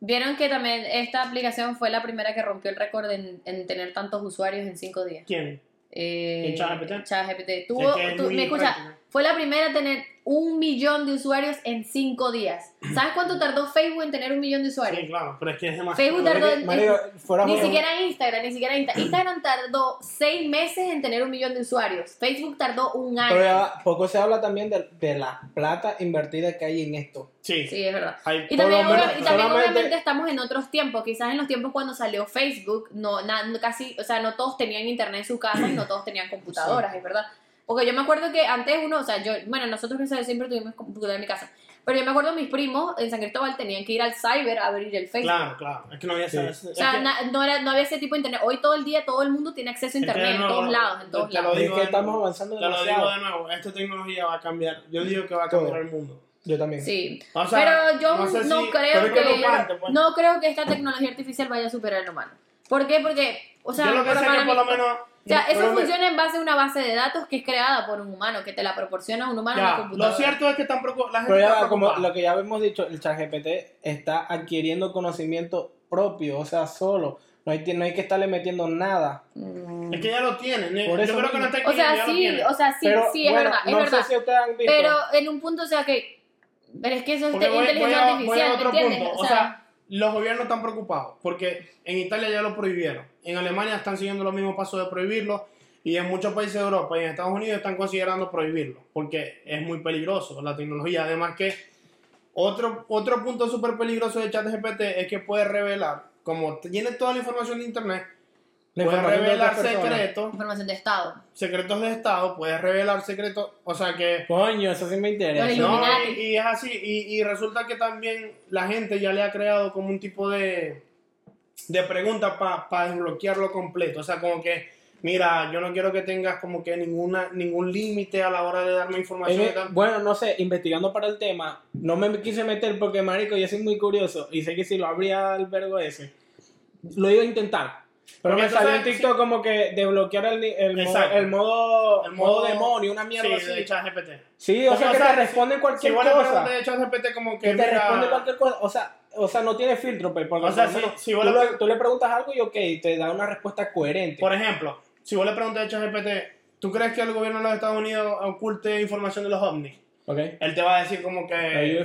B: vieron que también esta aplicación fue la primera que rompió el récord en, en tener tantos usuarios en cinco días.
C: ¿Quién?
B: Eh,
C: ¿En ChatGPT?
B: ChatGPT. Tuvo,
C: Sí, que es
B: tu-
C: muy
B: me escucha. Fue la primera a tener un millón de usuarios en cinco días. ¿Sabes cuánto tardó Facebook en tener un millón de usuarios?
C: Sí, claro, pero es que es demasiado.
B: Facebook tardó en-
A: Marico, fuera
B: Ni siquiera Instagram, ni siquiera Instagram. Instagram tardó seis meses en tener un millón de usuarios. Facebook tardó un año.
A: Pero ya poco se habla también de, de la plata invertida que hay en esto.
C: Sí,
B: Sí, es verdad.
C: hay-
B: Y también,
A: menos,
B: y obviamente estamos en otros tiempos, quizás en los tiempos cuando salió Facebook, no, na- no casi, o sea, no todos tenían internet en su casa y no todos tenían computadoras, es verdad. Porque yo me acuerdo que antes uno, o sea, yo, bueno, nosotros que siempre tuvimos computadora en mi casa, pero yo me acuerdo mis primos en San Cristóbal tenían que ir al cyber a abrir el Facebook.
C: Claro, claro. Es que no había
A: Sí.
C: ese-
B: O
C: es
B: sea,
C: que-
B: na- no, era, no había ese tipo de internet. Hoy todo el día todo el mundo tiene acceso a
C: Es que
B: internet en
C: no,
B: todos lados, en todos
C: te lo
B: lados.
A: Es
C: digo
A: que
C: de
A: estamos
C: nuevo.
A: avanzando
C: Te lo digo
A: demasiado.
C: de nuevo, esta tecnología va a cambiar. Yo digo que va a cambiar
A: Todo.
C: el mundo.
A: Yo también.
B: Sí,
C: O sea,
B: pero yo
C: no
B: no,
C: sé si-
B: creo
C: es que
B: que,
C: no parte, pues.
B: no creo que esta tecnología artificial vaya a superar al humano. ¿Por qué? Porque, o sea,
C: Yo lo que sé que por lo menos.
B: O sea, eso
A: pero me-
B: funciona en base a una base de datos que es creada por un humano, que te la proporciona un humano en la
C: Ya,
B: computadora.
C: lo cierto es que están la gente
A: Pero
C: está
A: ya, como lo que ya hemos dicho, el ChatGPT está adquiriendo conocimiento propio, o sea, solo. No hay, no hay que estarle metiendo nada.
B: Mm.
C: Es que ya lo tienen.
A: Por
C: Yo
A: eso
C: creo que no está
B: O sea,
C: ya
B: sí, o sea, sí,
A: pero,
B: sí, es
A: bueno,
B: verdad, es
A: no
B: verdad.
A: sé si ustedes han visto.
B: Pero en un punto, o sea, que... Pero es que eso es
C: voy,
B: inteligencia
C: a, voy
B: artificial,
C: a
B: ¿me
C: otro
B: entiendes?
C: punto. O sea, los gobiernos están preocupados porque en Italia ya lo prohibieron. En Alemania están siguiendo los mismos pasos de prohibirlo. Y en muchos países de Europa y en Estados Unidos están considerando prohibirlo porque es muy peligroso la tecnología. Además que otro, otro punto súper peligroso de ChatGPT es que puede revelar, como tiene toda la información de Internet,
A: la
C: puede
A: información de
C: revelar secretos,
B: información de Estado.
C: secretos de Estado, puede revelar secretos, o sea que...
A: Coño, eso sí me interesa.
C: No, y, y es así, y, y resulta que también la gente ya le ha creado como un tipo de, de pregunta para desbloquearlo completo. O sea, como que, mira, yo no quiero que tengas como que ninguna ningún límite a la hora de darme información.
A: Eh,
C: y tal.
A: bueno, no sé, investigando para el tema, no me quise meter porque, marico, yo soy muy curioso y sé que si lo abría el vergo ese, lo iba a intentar. Pero
C: Porque
A: me salió en TikTok como que desbloquear el, el, el modo,
C: El
A: modo
C: modo-
A: demonio, una mierda
C: sí, de
A: así.
C: ChatGPT.
A: Sí, o sea, que
C: sea,
A: te responde
C: Si
A: cualquier
C: vos le
A: cosa.
C: preguntas de ChatGPT como que,
A: Que te responde cualquier cosa. O sea, o sea, no tiene filtro, pues, porque
C: O sea, si- si vos
A: tú,
C: le-
A: le, tú le preguntas algo y ok, te da una respuesta coherente.
C: por ejemplo, si vos le preguntas a ChatGPT, ¿tú crees que el gobierno de los Estados Unidos oculte información de los ovnis?
A: ¿Ok?
C: Él te va a decir como que...
A: Ahí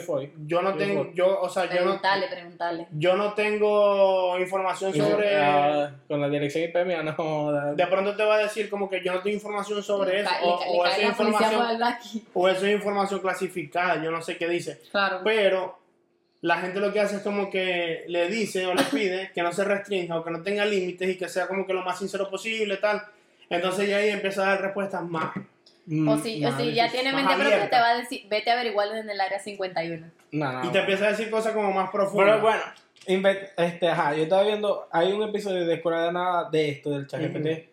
A: yo
C: no tengo, yo, o sea, yo no,
B: Preguntale, preguntale.
C: yo no tengo información sobre,
A: Ah, con la dirección IP mía, no
C: de pronto te va a decir como que yo no tengo información sobre
B: Le
C: eso, o,
B: le ca-
C: o
B: le
C: eso
B: cae
C: es
B: la policía por
C: información, o eso es información clasificada, yo no sé qué dice,
B: Claro.
C: pero la gente lo que hace es como que le dice o le pide que no se restrinja o que no tenga límites y que sea como que lo más sincero posible, tal, entonces ya ahí empieza a dar respuestas más,
B: O si, o si ya tiene mente propia,
C: abierta.
B: te va a decir, vete a averiguar en el área 51.
A: no, no,
C: y te empieza a decir cosas como más profundas.
A: Pero bueno, este, ajá, yo estaba viendo, hay un episodio de Escuela de Nada de esto, del ChatGPT.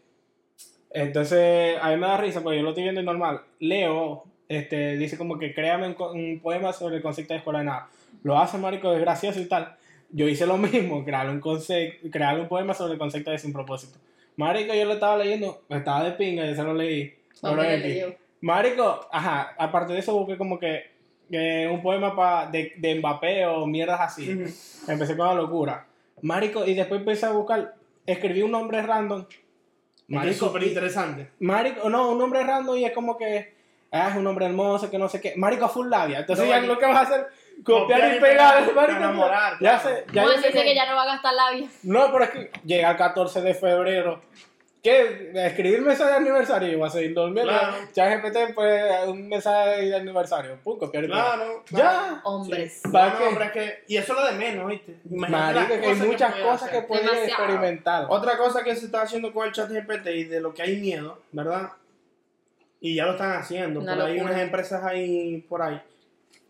A: Entonces, a mí me da risa porque yo lo estoy viendo y normal. Leo, este, dice como que créame un poema sobre el concepto de Escuela de Nada. Lo hace, marico, es gracioso y tal. Yo hice lo mismo, crear un, concepto, crear un poema sobre el concepto de sin propósito. Marico, yo lo estaba leyendo, estaba de pinga, yo se lo leí. Aquí. Marico, ajá, aparte de eso busqué como que, que un poema pa, de, de Mbappé o mierdas así. Empecé con la locura. Marico, y después empecé a buscar, escribí un nombre random.
C: Es súper
A: y-
C: interesante.
A: Marico, no, un nombre random y es como que ah, es un hombre hermoso, que no sé qué. Marico, full labia. Entonces
C: No,
A: ya
C: y-
A: lo que vas a hacer, copiar,
C: Copiar
A: y
C: y
A: pegar,
C: pegar,
A: marico.
C: enamorar,
A: ya
C: claro.
A: sé, ya yo
B: a
A: sé que
B: ya no va a gastar labia.
A: No, pero es que llega el 14 de febrero. ¿Qué? Escribir mensaje de aniversario y va a seguir durmiendo.
C: Claro.
A: ChatGPT, pues, un mensaje de aniversario. Pum, copiar.
C: Claro.
A: Ya.
B: Hombres.
C: Sí.
A: ¿Para
C: No, hombre, es que, y eso es lo de menos, ¿viste? Imagínate
A: Marico, que hay muchas cosas
C: hacer.
A: que pueden
B: Demasiado.
A: experimentar.
C: Otra cosa que se está haciendo con el chat GPT y de lo que hay miedo, ¿verdad? Y ya lo están haciendo.
B: Una
C: por ahí unas empresas ahí por ahí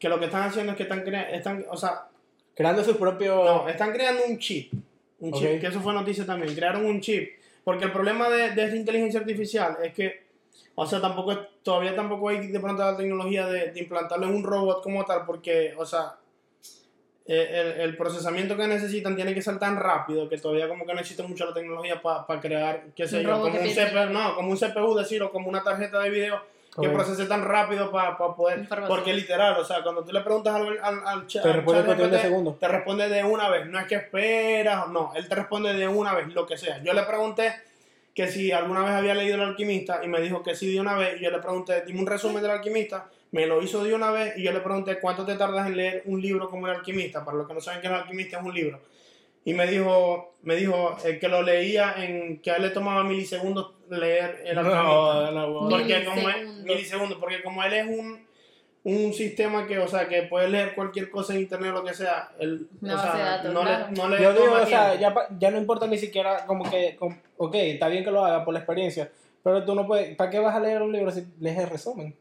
C: que lo que están haciendo es que están creando, están, o sea,
A: Creando sus propios.
C: no, están creando un chip. Un chip, que eso fue noticia también. Crearon un chip. Porque el problema de, de esta inteligencia artificial es que, o sea, tampoco es- todavía tampoco hay de pronto la tecnología de, de implantarlo en un robot como tal, porque, o sea, eh, el, el procesamiento que necesitan tiene que ser tan rápido que todavía como que no existe mucho la tecnología para crear, qué sé
B: Un
C: yo, como un. CPU, no, como un CPU, decir, o como una tarjeta de video que procese tan rápido para poder,
B: Información.
C: porque literal, o sea, cuando tú le preguntas al, al, al chat,
A: Te responde
C: al
A: de segundos.
C: te responde de una vez, no es que esperas, no, él te responde de una vez, lo que sea. Yo le pregunté que si alguna vez había leído El Alquimista y me dijo que sí de una vez, y yo le pregunté, dime un resumen del Alquimista, me lo hizo de una vez y yo le pregunté cuánto te tardas en leer un libro como El Alquimista, para los que no saben que El Alquimista es un libro. Y me dijo, me dijo eh, que lo leía en, que a él le tomaba milisegundos leer El Alquimista.
A: No, no, no.
C: Porque como es,
B: Milisegundos.
C: porque como él es un, un sistema que, o sea, que puede leer cualquier cosa en internet o lo que sea, él, o sea,
B: datos,
C: no,
B: claro.
C: le, no le
A: Yo digo, o sea,
C: tiempo.
A: ya, pa- ya no importa ni siquiera como que, com- ok, está bien que lo haga por la experiencia, pero tú no puedes, ¿para qué vas a leer un libro si lees el resumen?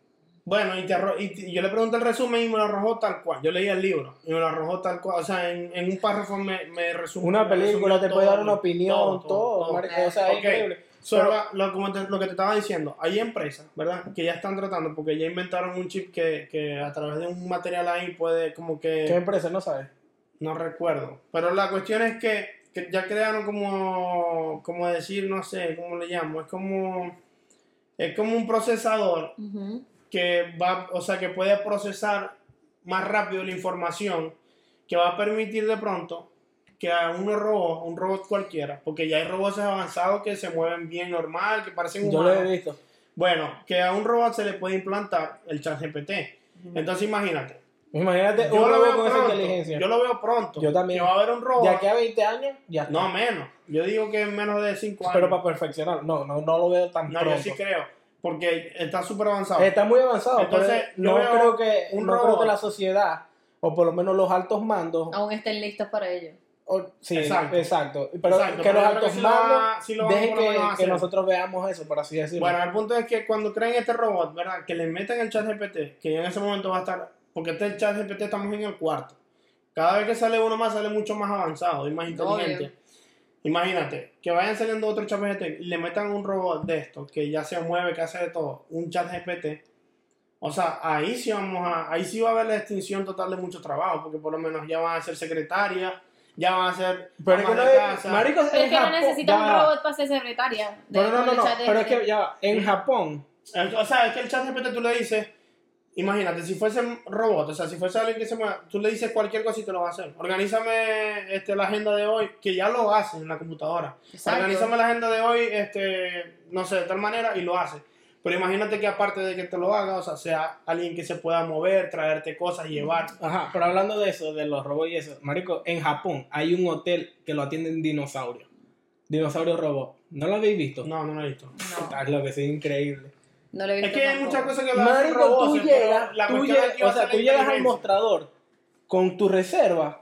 C: Bueno, y, te arro- y yo le pregunté el resumen y me lo arrojó tal cual. Yo leí el libro y me lo arrojó tal cual. O sea, en, en un párrafo me, me resumió.
A: Una película te puede
C: todo,
A: dar una opinión, todo, marico, o sea, es increíble.
C: Solo
A: Pero-
C: lo, como te- lo que te estaba diciendo, hay empresas, ¿verdad? Que ya están tratando, porque ya inventaron un chip que, que a través de un material ahí puede como que...
A: ¿Qué empresa no sabes?
C: No recuerdo. Pero la cuestión es que, que ya crearon como, como decir, no sé, ¿cómo le llamo? Es como, es como un procesador
B: Ujú.
C: Que va, o sea, que puede procesar más rápido la información, que va a permitir de pronto que a unos robots, un robot cualquiera, porque ya hay robots avanzados que se mueven bien normal, que parecen
A: Yo lo
C: humanos.
A: he visto.
C: Bueno, que a un robot se le puede implantar el chat GPT. Entonces imagínate.
A: Imagínate
C: Yo
A: un
C: lo
A: robot
C: veo
A: con esa
C: pronto.
A: inteligencia.
C: Yo lo veo pronto.
A: Yo también.
C: Que va a haber un robot.
A: De aquí a 20 años, ya está.
C: No, menos. Yo digo que en menos de 5 años.
A: pero para perfeccionar, no, no, no lo veo tan
C: no,
A: pronto.
C: yo sí creo. Porque está súper avanzado.
A: Está muy avanzado,
C: Entonces,
A: pero no creo que
C: un
A: no creo
C: robot.
A: que la sociedad o por lo menos los altos mandos
B: Aún estén listos para ello.
A: o- sí,
C: Exacto.
A: exacto, pero
C: Exacto,
A: que
C: pero
A: los
C: que
A: altos
C: sí
A: mandos
C: sí
A: dejen que, nosotros veamos eso, por así decirlo.
C: Bueno, el punto es que cuando creen este robot, ¿verdad? Que le metan el chat GPT, que en ese momento va a estar. Porque este chat GPT estamos en el cuarto. Cada vez que sale uno más, sale mucho más avanzado y más inteligente.
B: Obvio.
C: Imagínate, que vayan saliendo otros chat GPT y le metan un robot de estos, que ya se mueve, que hace de todo, un chat GPT. O sea, ahí sí vamos a, ahí sí va a haber la extinción total de mucho trabajo, porque por lo menos ya van a ser secretarias, ya van a ser
A: pero es que no es, marico,
B: Pero que no un robot para ser secretaria. de-
A: Pero no, no, no,
B: de-
A: pero es que ya en Japón,
C: El- O sea, es que el chat GPT tú le dices, imagínate, si fuese un robot, o sea, si fuese alguien que se mueva, tú le dices cualquier cosa y te lo va a hacer. Organízame este, la agenda de hoy, que ya lo hace en la computadora.
B: Exacto.
C: Organízame la agenda de hoy, este, no sé, de tal manera, y lo hace. Pero imagínate que aparte de que te lo haga, o sea, sea alguien que se pueda mover, traerte cosas, llevar.
A: ajá, pero hablando de eso, de los robots y eso, marico, en Japón hay un hotel que lo atienden dinosaurios. Dinosaurio robot. ¿No lo habéis visto?
C: No, no lo he visto.
B: No,
A: lo que es increíble.
B: No lo he
C: Es
B: visto
C: que hay
B: tampoco.
C: muchas cosas que lo hacen
A: Marico,
C: robots,
A: tú
C: pero
A: llegas,
C: la
A: tú
C: cuestión
A: llegas,
C: aquí va
A: o
C: a
A: sea,
C: ser
A: tú
C: la
A: llegas al
C: inteligencia.
A: mostrador con tu reserva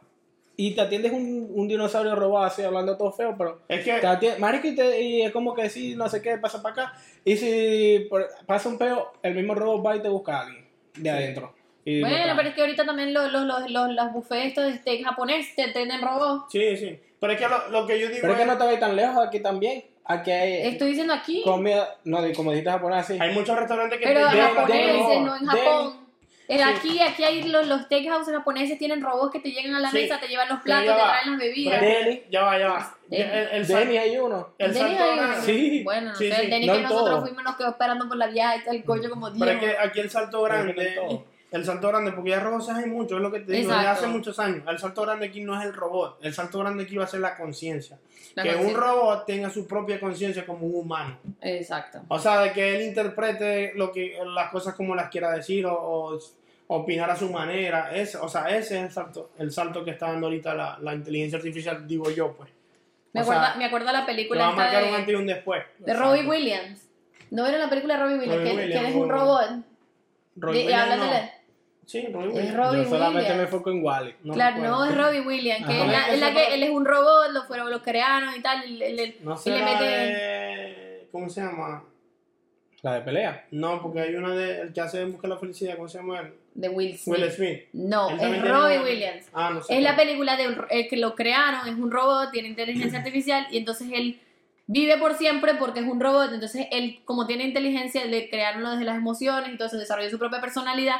A: y te atiendes un, un dinosaurio robot así hablando todo feo, pero
C: Es que
A: te marico, y, te- y es como que sí, no sé qué, pasa para acá. Y si por- pasa un peo, el mismo robot va y te busca a alguien de adentro. Y lo
B: Bueno,
A: trae.
B: pero es que ahorita también los, los, los, los, los buffets estos de steak japonés te tienen robots.
C: Sí, sí. Pero es que lo, lo que yo digo
A: Pero es que no te vayas tan lejos aquí también. Aquí hay
B: Estoy diciendo aquí,
A: comida, no, de- como dijiste japonés así.
C: hay muchos restaurantes que
B: pero japoneses, no en. Japón. El
C: Sí.
B: aquí, aquí hay los, los steakhouse japoneses tienen robots que te llegan a la
C: Sí.
B: mesa, te llevan los platos, te traen las bebidas.
A: Deli.
C: Ya va, ya va. Ya, El, el,
A: Denny hay uno.
C: el
B: Denny
C: salto
B: hay uno.
A: Sí.
B: Bueno, no
C: Sí,
B: sé,
C: sí.
B: el Denny
A: No
B: que nosotros
A: todo.
B: fuimos nos quedó esperando por la vía y el coño como
C: Pero es que aquí el salto grande. El salto grande, porque ya robots hay mucho, es lo que te digo,
B: Exacto.
C: hace muchos años. El salto grande aquí no es el robot, el salto grande aquí va a ser la conciencia. Que un robot tenga su propia conciencia como un humano.
B: Exacto.
C: O sea, de que él interprete lo que, las cosas como las quiera decir o, o opinar a su manera. Ese, o sea, ese es el salto, el salto que está dando ahorita la, la inteligencia artificial, digo yo, pues.
B: Me acuerdo, me la película
C: va a un antes
B: de,
C: y un después.
B: de Robbie Williams. ¿No vieron la película de Robbie Williams?
C: Robbie
B: que,
C: Williams,
B: que él es un robot.
C: Robbie
B: Y-
C: Williams, no. Sí, Robbie
B: Es
C: Williams.
A: Yo solamente me enfoco en Wally.
C: No
B: claro, no, es Robbie Williams, que es la,
C: Es
B: es la
C: que
B: él es un robot, lo fueron, lo crearon y tal, y, él- él-
C: No sé
B: meten
C: de... ¿Cómo se llama?
A: La de pelea.
C: No, porque hay una de... El que hace Busca la Felicidad, ¿cómo se llama él?
B: de Will Smith.
C: Will Smith.
B: No,
C: Él
B: es
C: una-
B: Williams.
C: Ah, no sé.
B: Es la película de un- el que lo crearon, es un robot, tiene inteligencia artificial y entonces él vive por siempre porque es un robot, entonces él como tiene inteligencia le crearon lo de las emociones, entonces desarrolló su propia personalidad,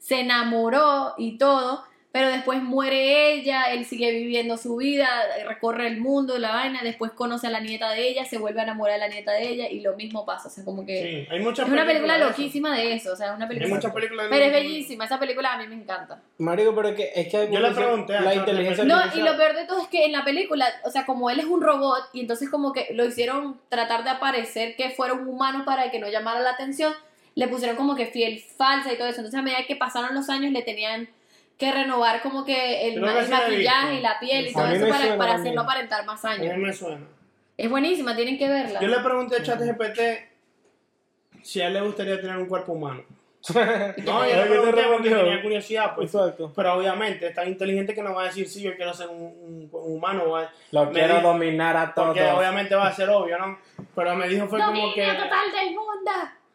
B: se enamoró y todo, pero después muere ella, él sigue viviendo su vida, recorre el mundo, la vaina, después conoce a la nieta de ella, se vuelve a enamorar de la nieta de ella y lo mismo pasa, o sea, como que
C: Sí, hay muchas
B: es una película
C: de eso.
B: loquísima de eso, o sea, es una
C: Hay
B: película...
C: muchas películas de
B: Pero es bellísima, esa película a mí me encanta.
A: Marico, pero es que, es que hay
C: Yo le
A: evolución-
C: pregunté a
A: la inteligencia
B: No, y lo peor de todo es que en la película, o sea, como él es un robot y entonces como que lo hicieron tratar de aparecer que fuera un humano para que no llamara la atención, le pusieron como que fiel falsa y todo eso. Entonces a medida que pasaron los años le tenían que renovar como que el, ma-
C: que
B: el maquillaje
C: visto.
B: y la piel y
A: A
B: todo eso para, para hacerlo aparentar más
C: A mí
B: años.
C: me suena.
B: Es buenísima, tienen que verla.
C: Yo le pregunté a ChatGPT si a él le gustaría tener un cuerpo humano. No, yo
A: ¿Qué
C: le
A: te
C: pregunté porque tenía curiosidad, pues.
A: Exacto.
C: Pero obviamente es tan inteligente que no va a decir sí, yo quiero ser un, un- un humano. va-
A: Lo
C: Me
A: quiero
C: dijo-
A: dominar a todos.
C: Porque obviamente va a ser obvio, ¿no? Pero me dijo fue como que...
B: Total del mundo.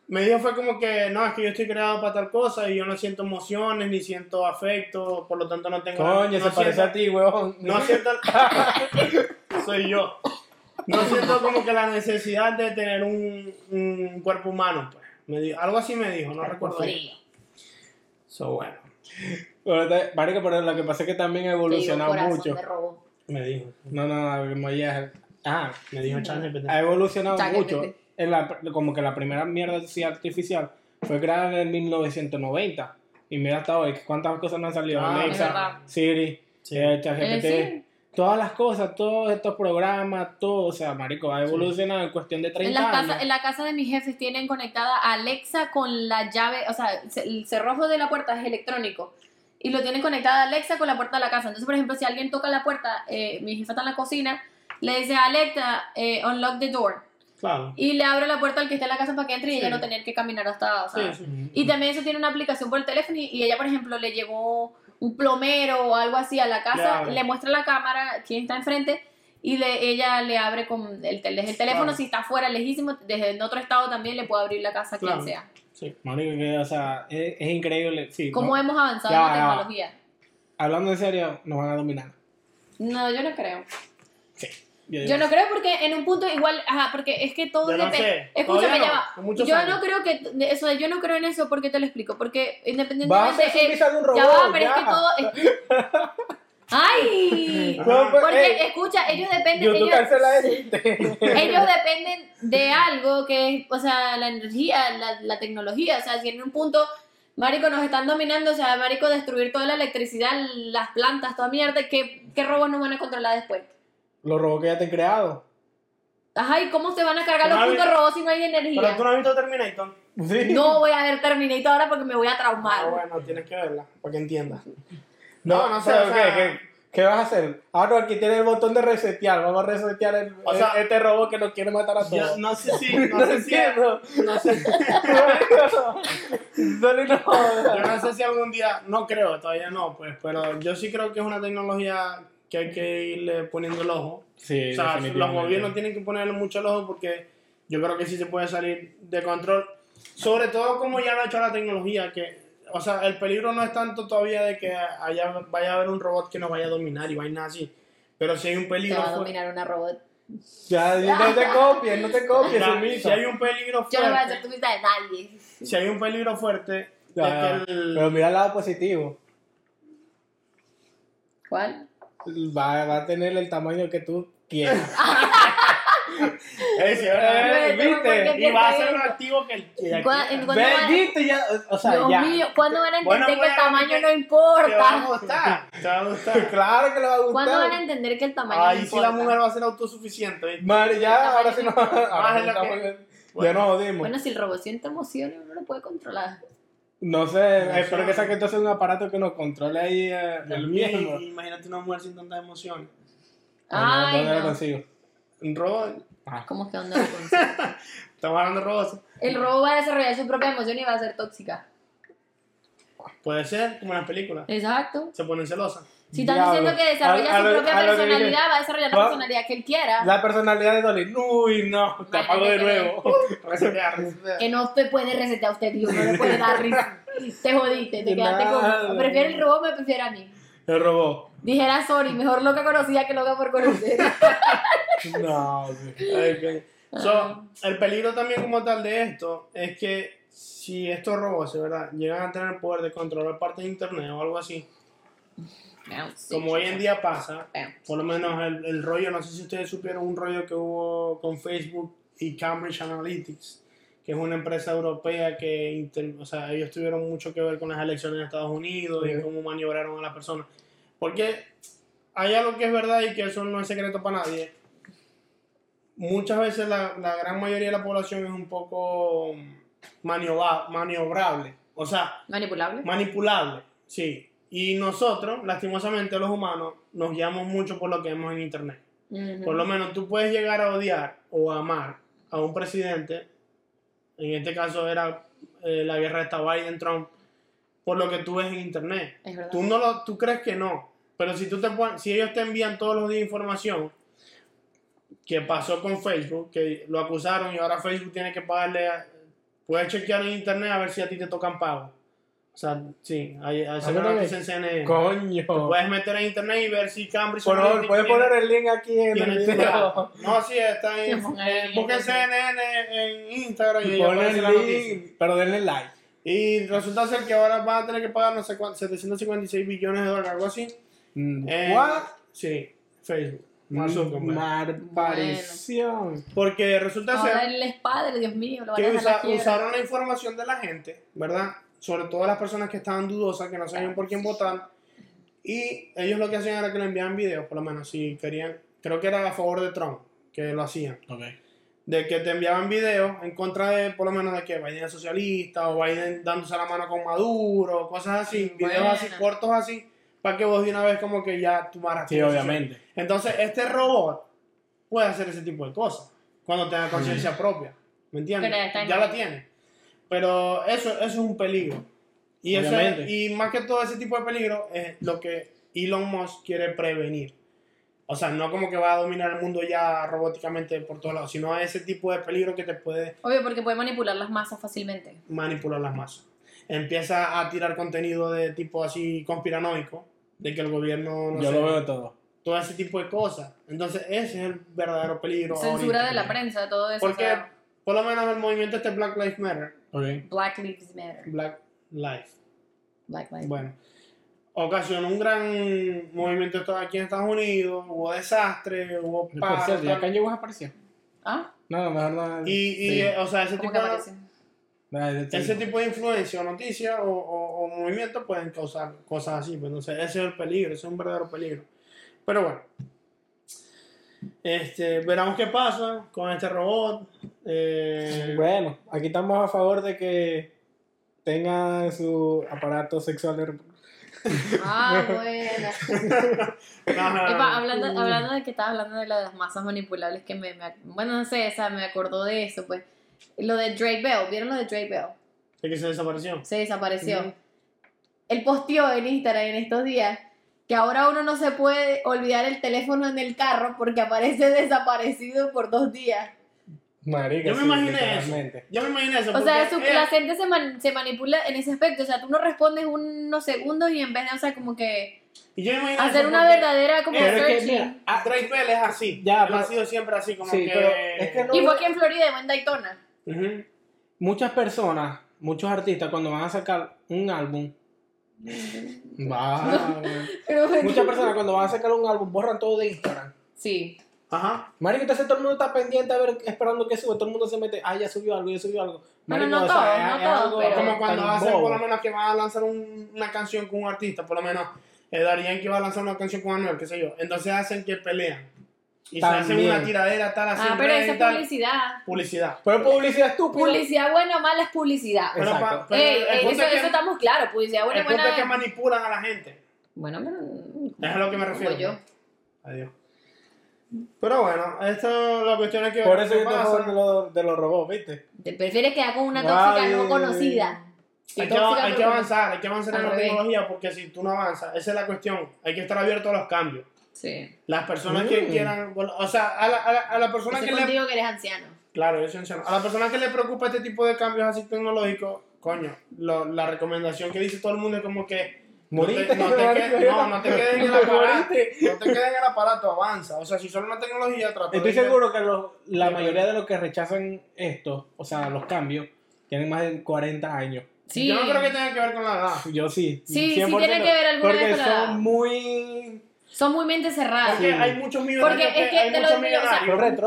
C: Me dijo fue como que no, es que yo estoy creado para tal cosa y yo no siento emociones ni siento afecto, por lo tanto no tengo...
A: Coño,
C: no
A: se parece
C: siento-
A: a ti, huevón.
C: No siento... Soy yo. No siento como que la necesidad de tener un, un cuerpo humano, pues. Me dijo, algo así me dijo, no recuerdo.
B: Frío.
C: So, bueno,
A: Marico, pero lo que pasa es que también ha evolucionado mucho.
B: de robot.
C: me dijo.
A: No, no, como ya. Ah,
C: Me dijo
A: ha evolucionado mucho. En la, como que la primera mierda artificial fue creada en el 1990. Y mira hasta hoy, cuántas cosas no han salido.
C: Ah.
A: Alexa, Siri,
C: Sí.
A: eh,
B: Eh, sí.
A: Todas las cosas, todos estos programas, todo, o sea, marico, ha evolucionado en cuestión de 30
B: En, las
A: años.
B: casa, en la casa de mis jefes tienen conectada a Alexa con la llave, o sea, se- el cerrojo de la puerta es electrónico y lo tienen conectada a Alexa con la puerta de la casa. Entonces, por ejemplo, si alguien toca la puerta, eh, mi jefa está en la cocina, le dice a Alexa, eh, unlock the door
C: Claro.
B: y le abre la puerta al que está en la casa para que entre y
C: Sí.
B: ella no tener que caminar hasta,
C: Sí, sí.
B: y también eso tiene una aplicación por el teléfono y, y ella, por ejemplo, le llegó un plomero o algo así a la casa,
C: Claro.
B: le muestra la cámara, quién está enfrente, y le, ella le abre con el, tel- desde el teléfono,
C: Claro.
B: si está fuera, lejísimo, desde en otro estado también le puede abrir la casa a quien sea.
C: Sí.
A: Marico, o sea, es, es increíble. Sí,
B: ¿Cómo
A: ¿no?
B: hemos avanzado
A: Ya,
B: en la
A: ya.
B: tecnología?
A: Hablando en serio, nos van a dominar.
B: No, yo no creo. Yo no creo porque en un punto igual, ajá, porque es que todo
C: no
B: depende.
C: sé.
B: Escúchame,
C: Todavía
B: ya
C: no,
B: va. Yo
C: años.
B: no creo que, eso, yo no creo en eso porque te lo explico, porque independientemente
A: quizás un robot.
B: ya va, pero
A: ya.
B: es que todo es- ¡Ay!
A: No, pues,
B: Porque, escucha, ellos dependen, ellos,
A: este.
B: ellos dependen de algo que es, o sea, la energía, la, la tecnología, o sea, si en un punto, marico, nos están dominando, o sea, marico, destruir toda la electricidad, las plantas, toda mierda, ¿qué, qué robots nos van a controlar después?
A: Los robots que ya te han creado.
B: Ajá, ¿y cómo se van a cargar
C: Pero
B: los
C: no
B: putos robots si no hay
C: Pero
B: energía?
C: tú no has visto Terminator.
A: Sí.
B: No voy a ver Terminator ahora porque me voy a
C: Ah,
B: traumar.
C: bueno, tienes que verla para que entiendas.
A: No,
C: No, no sé,
A: pero
C: o
A: ¿qué,
C: sea-
A: qué, qué vas a hacer? Ah, no, aquí tiene el botón de resetear. Vamos a resetear el,
C: O sea,
A: este robot que nos quiere matar a
C: Yo
A: todos.
C: no sé si, no,
A: No
C: sé si,
A: entiendo.
C: no sé,
A: no.
C: yo no sé si algún día, no creo, todavía no, pues, pero yo sí creo que es una tecnología que hay que irle poniendo el ojo.
A: Sí,
C: O sea, los gobiernos tienen que ponerle mucho el ojo porque yo creo que sí se puede salir de control. Sobre todo como ya lo ha hecho la tecnología, que, o sea, el peligro no es tanto todavía de que haya, vaya a haber un robot que nos vaya a dominar y vaina así. Pero si hay un
B: Te
C: peligro
B: va a dominar una robot.
A: Ya, no te copies, no te copies,
C: Ya, si hay un peligro
B: Yo no voy a
C: fuerte,
B: hacer tu vista de nadie.
C: si hay un peligro fuerte,
A: Ya,
C: de que el-
A: Pero mira el lado positivo.
B: ¿Cuál?
A: Va, va a tener el tamaño que tú quieras.
C: Eh,
A: Eh. ¿viste?
C: Y va a ser más activo que el que aquí.
B: ¿Cuá- en- cuándo van-
A: viste, ya, o sea,
B: Dios
A: ya.
B: mío, ¿cuándo van a entender
C: Bueno,
B: que el
C: bueno,
B: tamaño no
C: Te va a
B: importa?
C: gustar. Te va a gustar.
A: Claro que le va a gustar.
B: ¿Cuándo van a entender que el tamaño no
C: Ahí sí
B: importa?
C: la mujer va a ser autosuficiente. ¿viste?
A: Madre, ya, ahora sí no. Ahora sí estamos-
C: que-
A: Ya nos jodimos.
B: Bueno, si el robot siente emociones, uno lo puede controlar.
A: No sé,
C: No
A: espero que saque entonces un aparato que nos controle ahí eh, el mismo.
C: Imagínate una mujer sin tantas emociones.
B: Ay,
A: ¿Dónde lo
B: no.
A: consigo?
C: Un robot.
A: Ah.
B: ¿Cómo es que dónde lo consigo?
C: Estamos hablando de robots.
B: El robot va a desarrollar su propia emoción y va a ser tóxica.
C: Puede ser, como en las películas.
B: Exacto.
C: Se ponen celosas.
B: Si estás
A: Diablo.
B: diciendo que desarrolla
A: A-
B: su propia
A: lo
B: personalidad, va a desarrollar la personalidad que él quiera.
A: La personalidad de Dolly. Uy, no, te apago de nuevo.
C: Resetear, resetear.
B: Que no te puede resetear a usted, tío. No le puede dar risa. Te jodiste, te quedaste con. ¿Prefiere el robot me prefiere a mí?
A: El robot.
B: Dijera sorry, mejor loca conocida que loca por conocer.
A: No, sí.
C: Ok.
B: Ah.
C: So, el peligro también como tal de esto es que si estos robots, ¿verdad? Llegan a tener el poder de controlar parte de internet o algo así, como hoy en día pasa, por lo menos el, el rollo, no sé si ustedes supieron un rollo que hubo con Facebook y Cambridge Analytics, que es una empresa europea que, inter- o sea, ellos tuvieron mucho que ver con las elecciones en Estados Unidos y cómo maniobraron a las personas. Porque hay algo que es verdad y que eso no es secreto para nadie. Muchas veces la, la gran mayoría de la población es un poco maniobra- maniobrable, o sea,
B: Manipulable.
C: manipulable, sí. Y nosotros, lastimosamente, los humanos, nos guiamos mucho por lo que vemos en internet.
B: Ujú.
C: Por lo menos tú puedes llegar a odiar o amar a un presidente, en este caso era eh, la guerra esta Biden-Trump, por lo que tú ves en internet.
B: Es.
C: Tú, no lo, tú crees que no, pero si, tú te, si ellos te envían todos los días información que pasó con Facebook, que lo acusaron y ahora Facebook tiene que pagarle, a- puedes chequear en internet a ver si a ti te tocan pago. O sea, sí, hay, hay noticia en CNN.
A: Coño.
C: Puedes meter en internet y ver si Cambridge
A: Por favor, puedes poner el link aquí en el video.
C: No, sí, está
B: link
C: Busquen. CNN en Instagram y ahí
A: Pon
C: aparece
A: el link, pero denle like.
C: Y resulta ser que ahora van a tener que pagar no sé cuánto, 756 billones de dólares, algo así.
A: Mm,
C: Eh,
A: What?
C: Sí, Facebook. Mark Zuckerberg.
A: Malparición.
C: Porque resulta
B: Ahora
C: ser
B: él es padre, Dios mío, lo van a
C: que
B: dejar
C: usa-
B: la
C: usaron la información de la gente, ¿verdad? Sobre todo las personas que estaban dudosas, que no sabían por quién votar. Y ellos lo que hacían era que le enviaban videos, por lo menos, si querían. Creo que era a favor de Trump, que lo hacían.
A: Ok.
C: de que te enviaban videos en contra de, por lo menos, de que Biden es socialista o Biden dándose la mano con Maduro, cosas así, videos así, cortos así, para que vos de una vez como que ya tomaras
A: Sí, obviamente.
C: Entonces, este robot puede hacer ese tipo de cosas cuando tenga conciencia propia, ¿me entiendes?
B: Ya
C: la tiene. Pero eso, eso es un peligro. Y, eso es- y más que todo ese tipo de peligro es lo que Elon Musk quiere prevenir. O sea, no como que va a dominar el mundo ya robóticamente por todos lados, sino ese tipo de peligro que te puede
B: Obvio, porque puede manipular las masas fácilmente.
C: manipular las masas. Empieza a tirar contenido de tipo así conspiranoico, de que el gobierno no
A: Yo
C: sé,
A: lo veo todo.
C: todo ese tipo de cosas. Entonces, ese es el verdadero peligro.
B: Censura
C: ahorita.
B: de la prensa, todo eso.
C: Porque,
B: o sea,
C: por lo menos el movimiento este Black Lives Matter,
A: Ok.
B: Black Lives Matter.
C: Black Lives,
B: Black Lives
C: bueno, ocasionó un gran movimiento aquí en Estados Unidos, hubo desastre, hubo
A: Por
C: paro,
A: cierto. Kanye West apareció.
B: Ah,
A: No, mejor no.
C: y, y
A: Sí.
C: eh, o sea, ese
B: ¿cómo
C: tipo,
B: que
C: de,
B: aparece?
A: Ese tipo.
C: ese tipo de influencia o noticia o, o, o movimiento pueden causar cosas así. Pues, entonces, ese es el peligro, ese es un verdadero peligro. Pero bueno, este, veremos qué pasa con este robot. Eh,
A: Bueno, aquí estamos a favor de que tengan su aparato sexual.
B: Ah, bueno.
C: no, no,
B: Epa,
C: no.
B: hablando, hablando de que estabas hablando de las masas manipulables, que me, me- bueno, no sé, o sea, me acordó de eso, pues. Lo de Drake Bell, ¿vieron lo de Drake Bell?
C: De que se desapareció.
B: Se desapareció.
C: Ujú.
B: Él posteó en Instagram en estos días que ahora uno no se puede olvidar el teléfono en el carro porque aparece desaparecido por dos días.
A: Marica,
C: Yo me
A: sí,
C: imaginé eso. Yo me imaginé eso.
B: O sea, su,
C: ella-
B: la gente se, man- se manipula en ese aspecto. O sea, tú no respondes unos segundos y en vez de, o sea, como que
C: y yo me imaginé
B: hacer una verdadera como
A: Pero es que,
B: searching.
A: mira, ah,
C: Drake Bell es así.
A: Ya, pero-
C: ha sido siempre así, como
A: Sí,
C: que.
A: pero es que no-
B: Y fue aquí en Florida, en Daytona.
C: Ujú.
A: muchas personas, muchos artistas, cuando van a sacar un álbum,
B: Pero-
A: muchas personas cuando van a sacar un álbum borran todo de Instagram.
B: Sí.
C: Ajá.
A: Marico, entonces todo el mundo está pendiente a ver, esperando que sube. Todo el mundo se mete, ah, ya subió algo, ya subió algo.
B: No
A: o sea,
B: todos,
A: es-
B: no
A: es
B: todos,
A: algo
B: pero-
C: Como cuando hacen,
A: bobo.
C: por lo menos, que va a lanzar un- una canción con un artista, por lo menos, eh, Darían que va a lanzar una canción con Anuel, qué sé yo. Entonces hacen que pelean. Y se hacen una tiradera, tal, así.
B: Ah, pero esa es publicidad.
C: Publicidad.
A: Pero publicidad estúpida.
B: Publicidad buena o mala es publicidad.
C: Pero,
A: Exacto.
C: pero
B: Ey, ey, eso,
C: es que-
B: eso estamos claros. Publicidad buena
C: el punto es que
B: buena.
C: manipulan a la gente.
B: Bueno, pero.
C: Es a lo que me refiero.
B: Como yo.
C: Adiós. Pero bueno, esto la cuestión es que.
A: Por eso
C: ¿qué
A: yo estoy a favor de, los- de los robots, ¿viste?
B: Te prefieres quedar con una tóxica
A: Ay.
B: no conocida.
C: Hay que, hay que avanzar, hay que avanzar en la tecnología porque si tú no avanzas, esa es la cuestión. Hay que estar abierto a los cambios.
B: Sí.
C: Las personas que
A: Mm.
C: quieran, bueno, o sea, a la, a la, a la persona
B: Estoy
C: que le,
B: que eres anciano.
C: claro, yo soy anciano. a la persona que le preocupa este tipo de cambios así tecnológicos, coño, lo- la recomendación que dice todo el mundo es como que no te,
A: Moriste,
C: no te no, no te quedes en el aparato, no te quedes en el aparato, avanza. O sea, si solo una tecnología trata de
A: Estoy
C: ir-
A: seguro que los- la mayoría de los que rechazan esto, o sea, los cambios, tienen más de 40 años.
B: Sí.
C: Yo no creo que tenga que ver con la edad.
A: Yo sí.
B: Sí, sí
A: 100%,
B: tiene que ver alguna
A: Porque
B: vez con la edad.
A: son muy...
B: Son muy mente cerradas.
A: Sí.
C: hay muchos millonarios.
B: Porque es que
C: hay
B: te lo digo, o sea,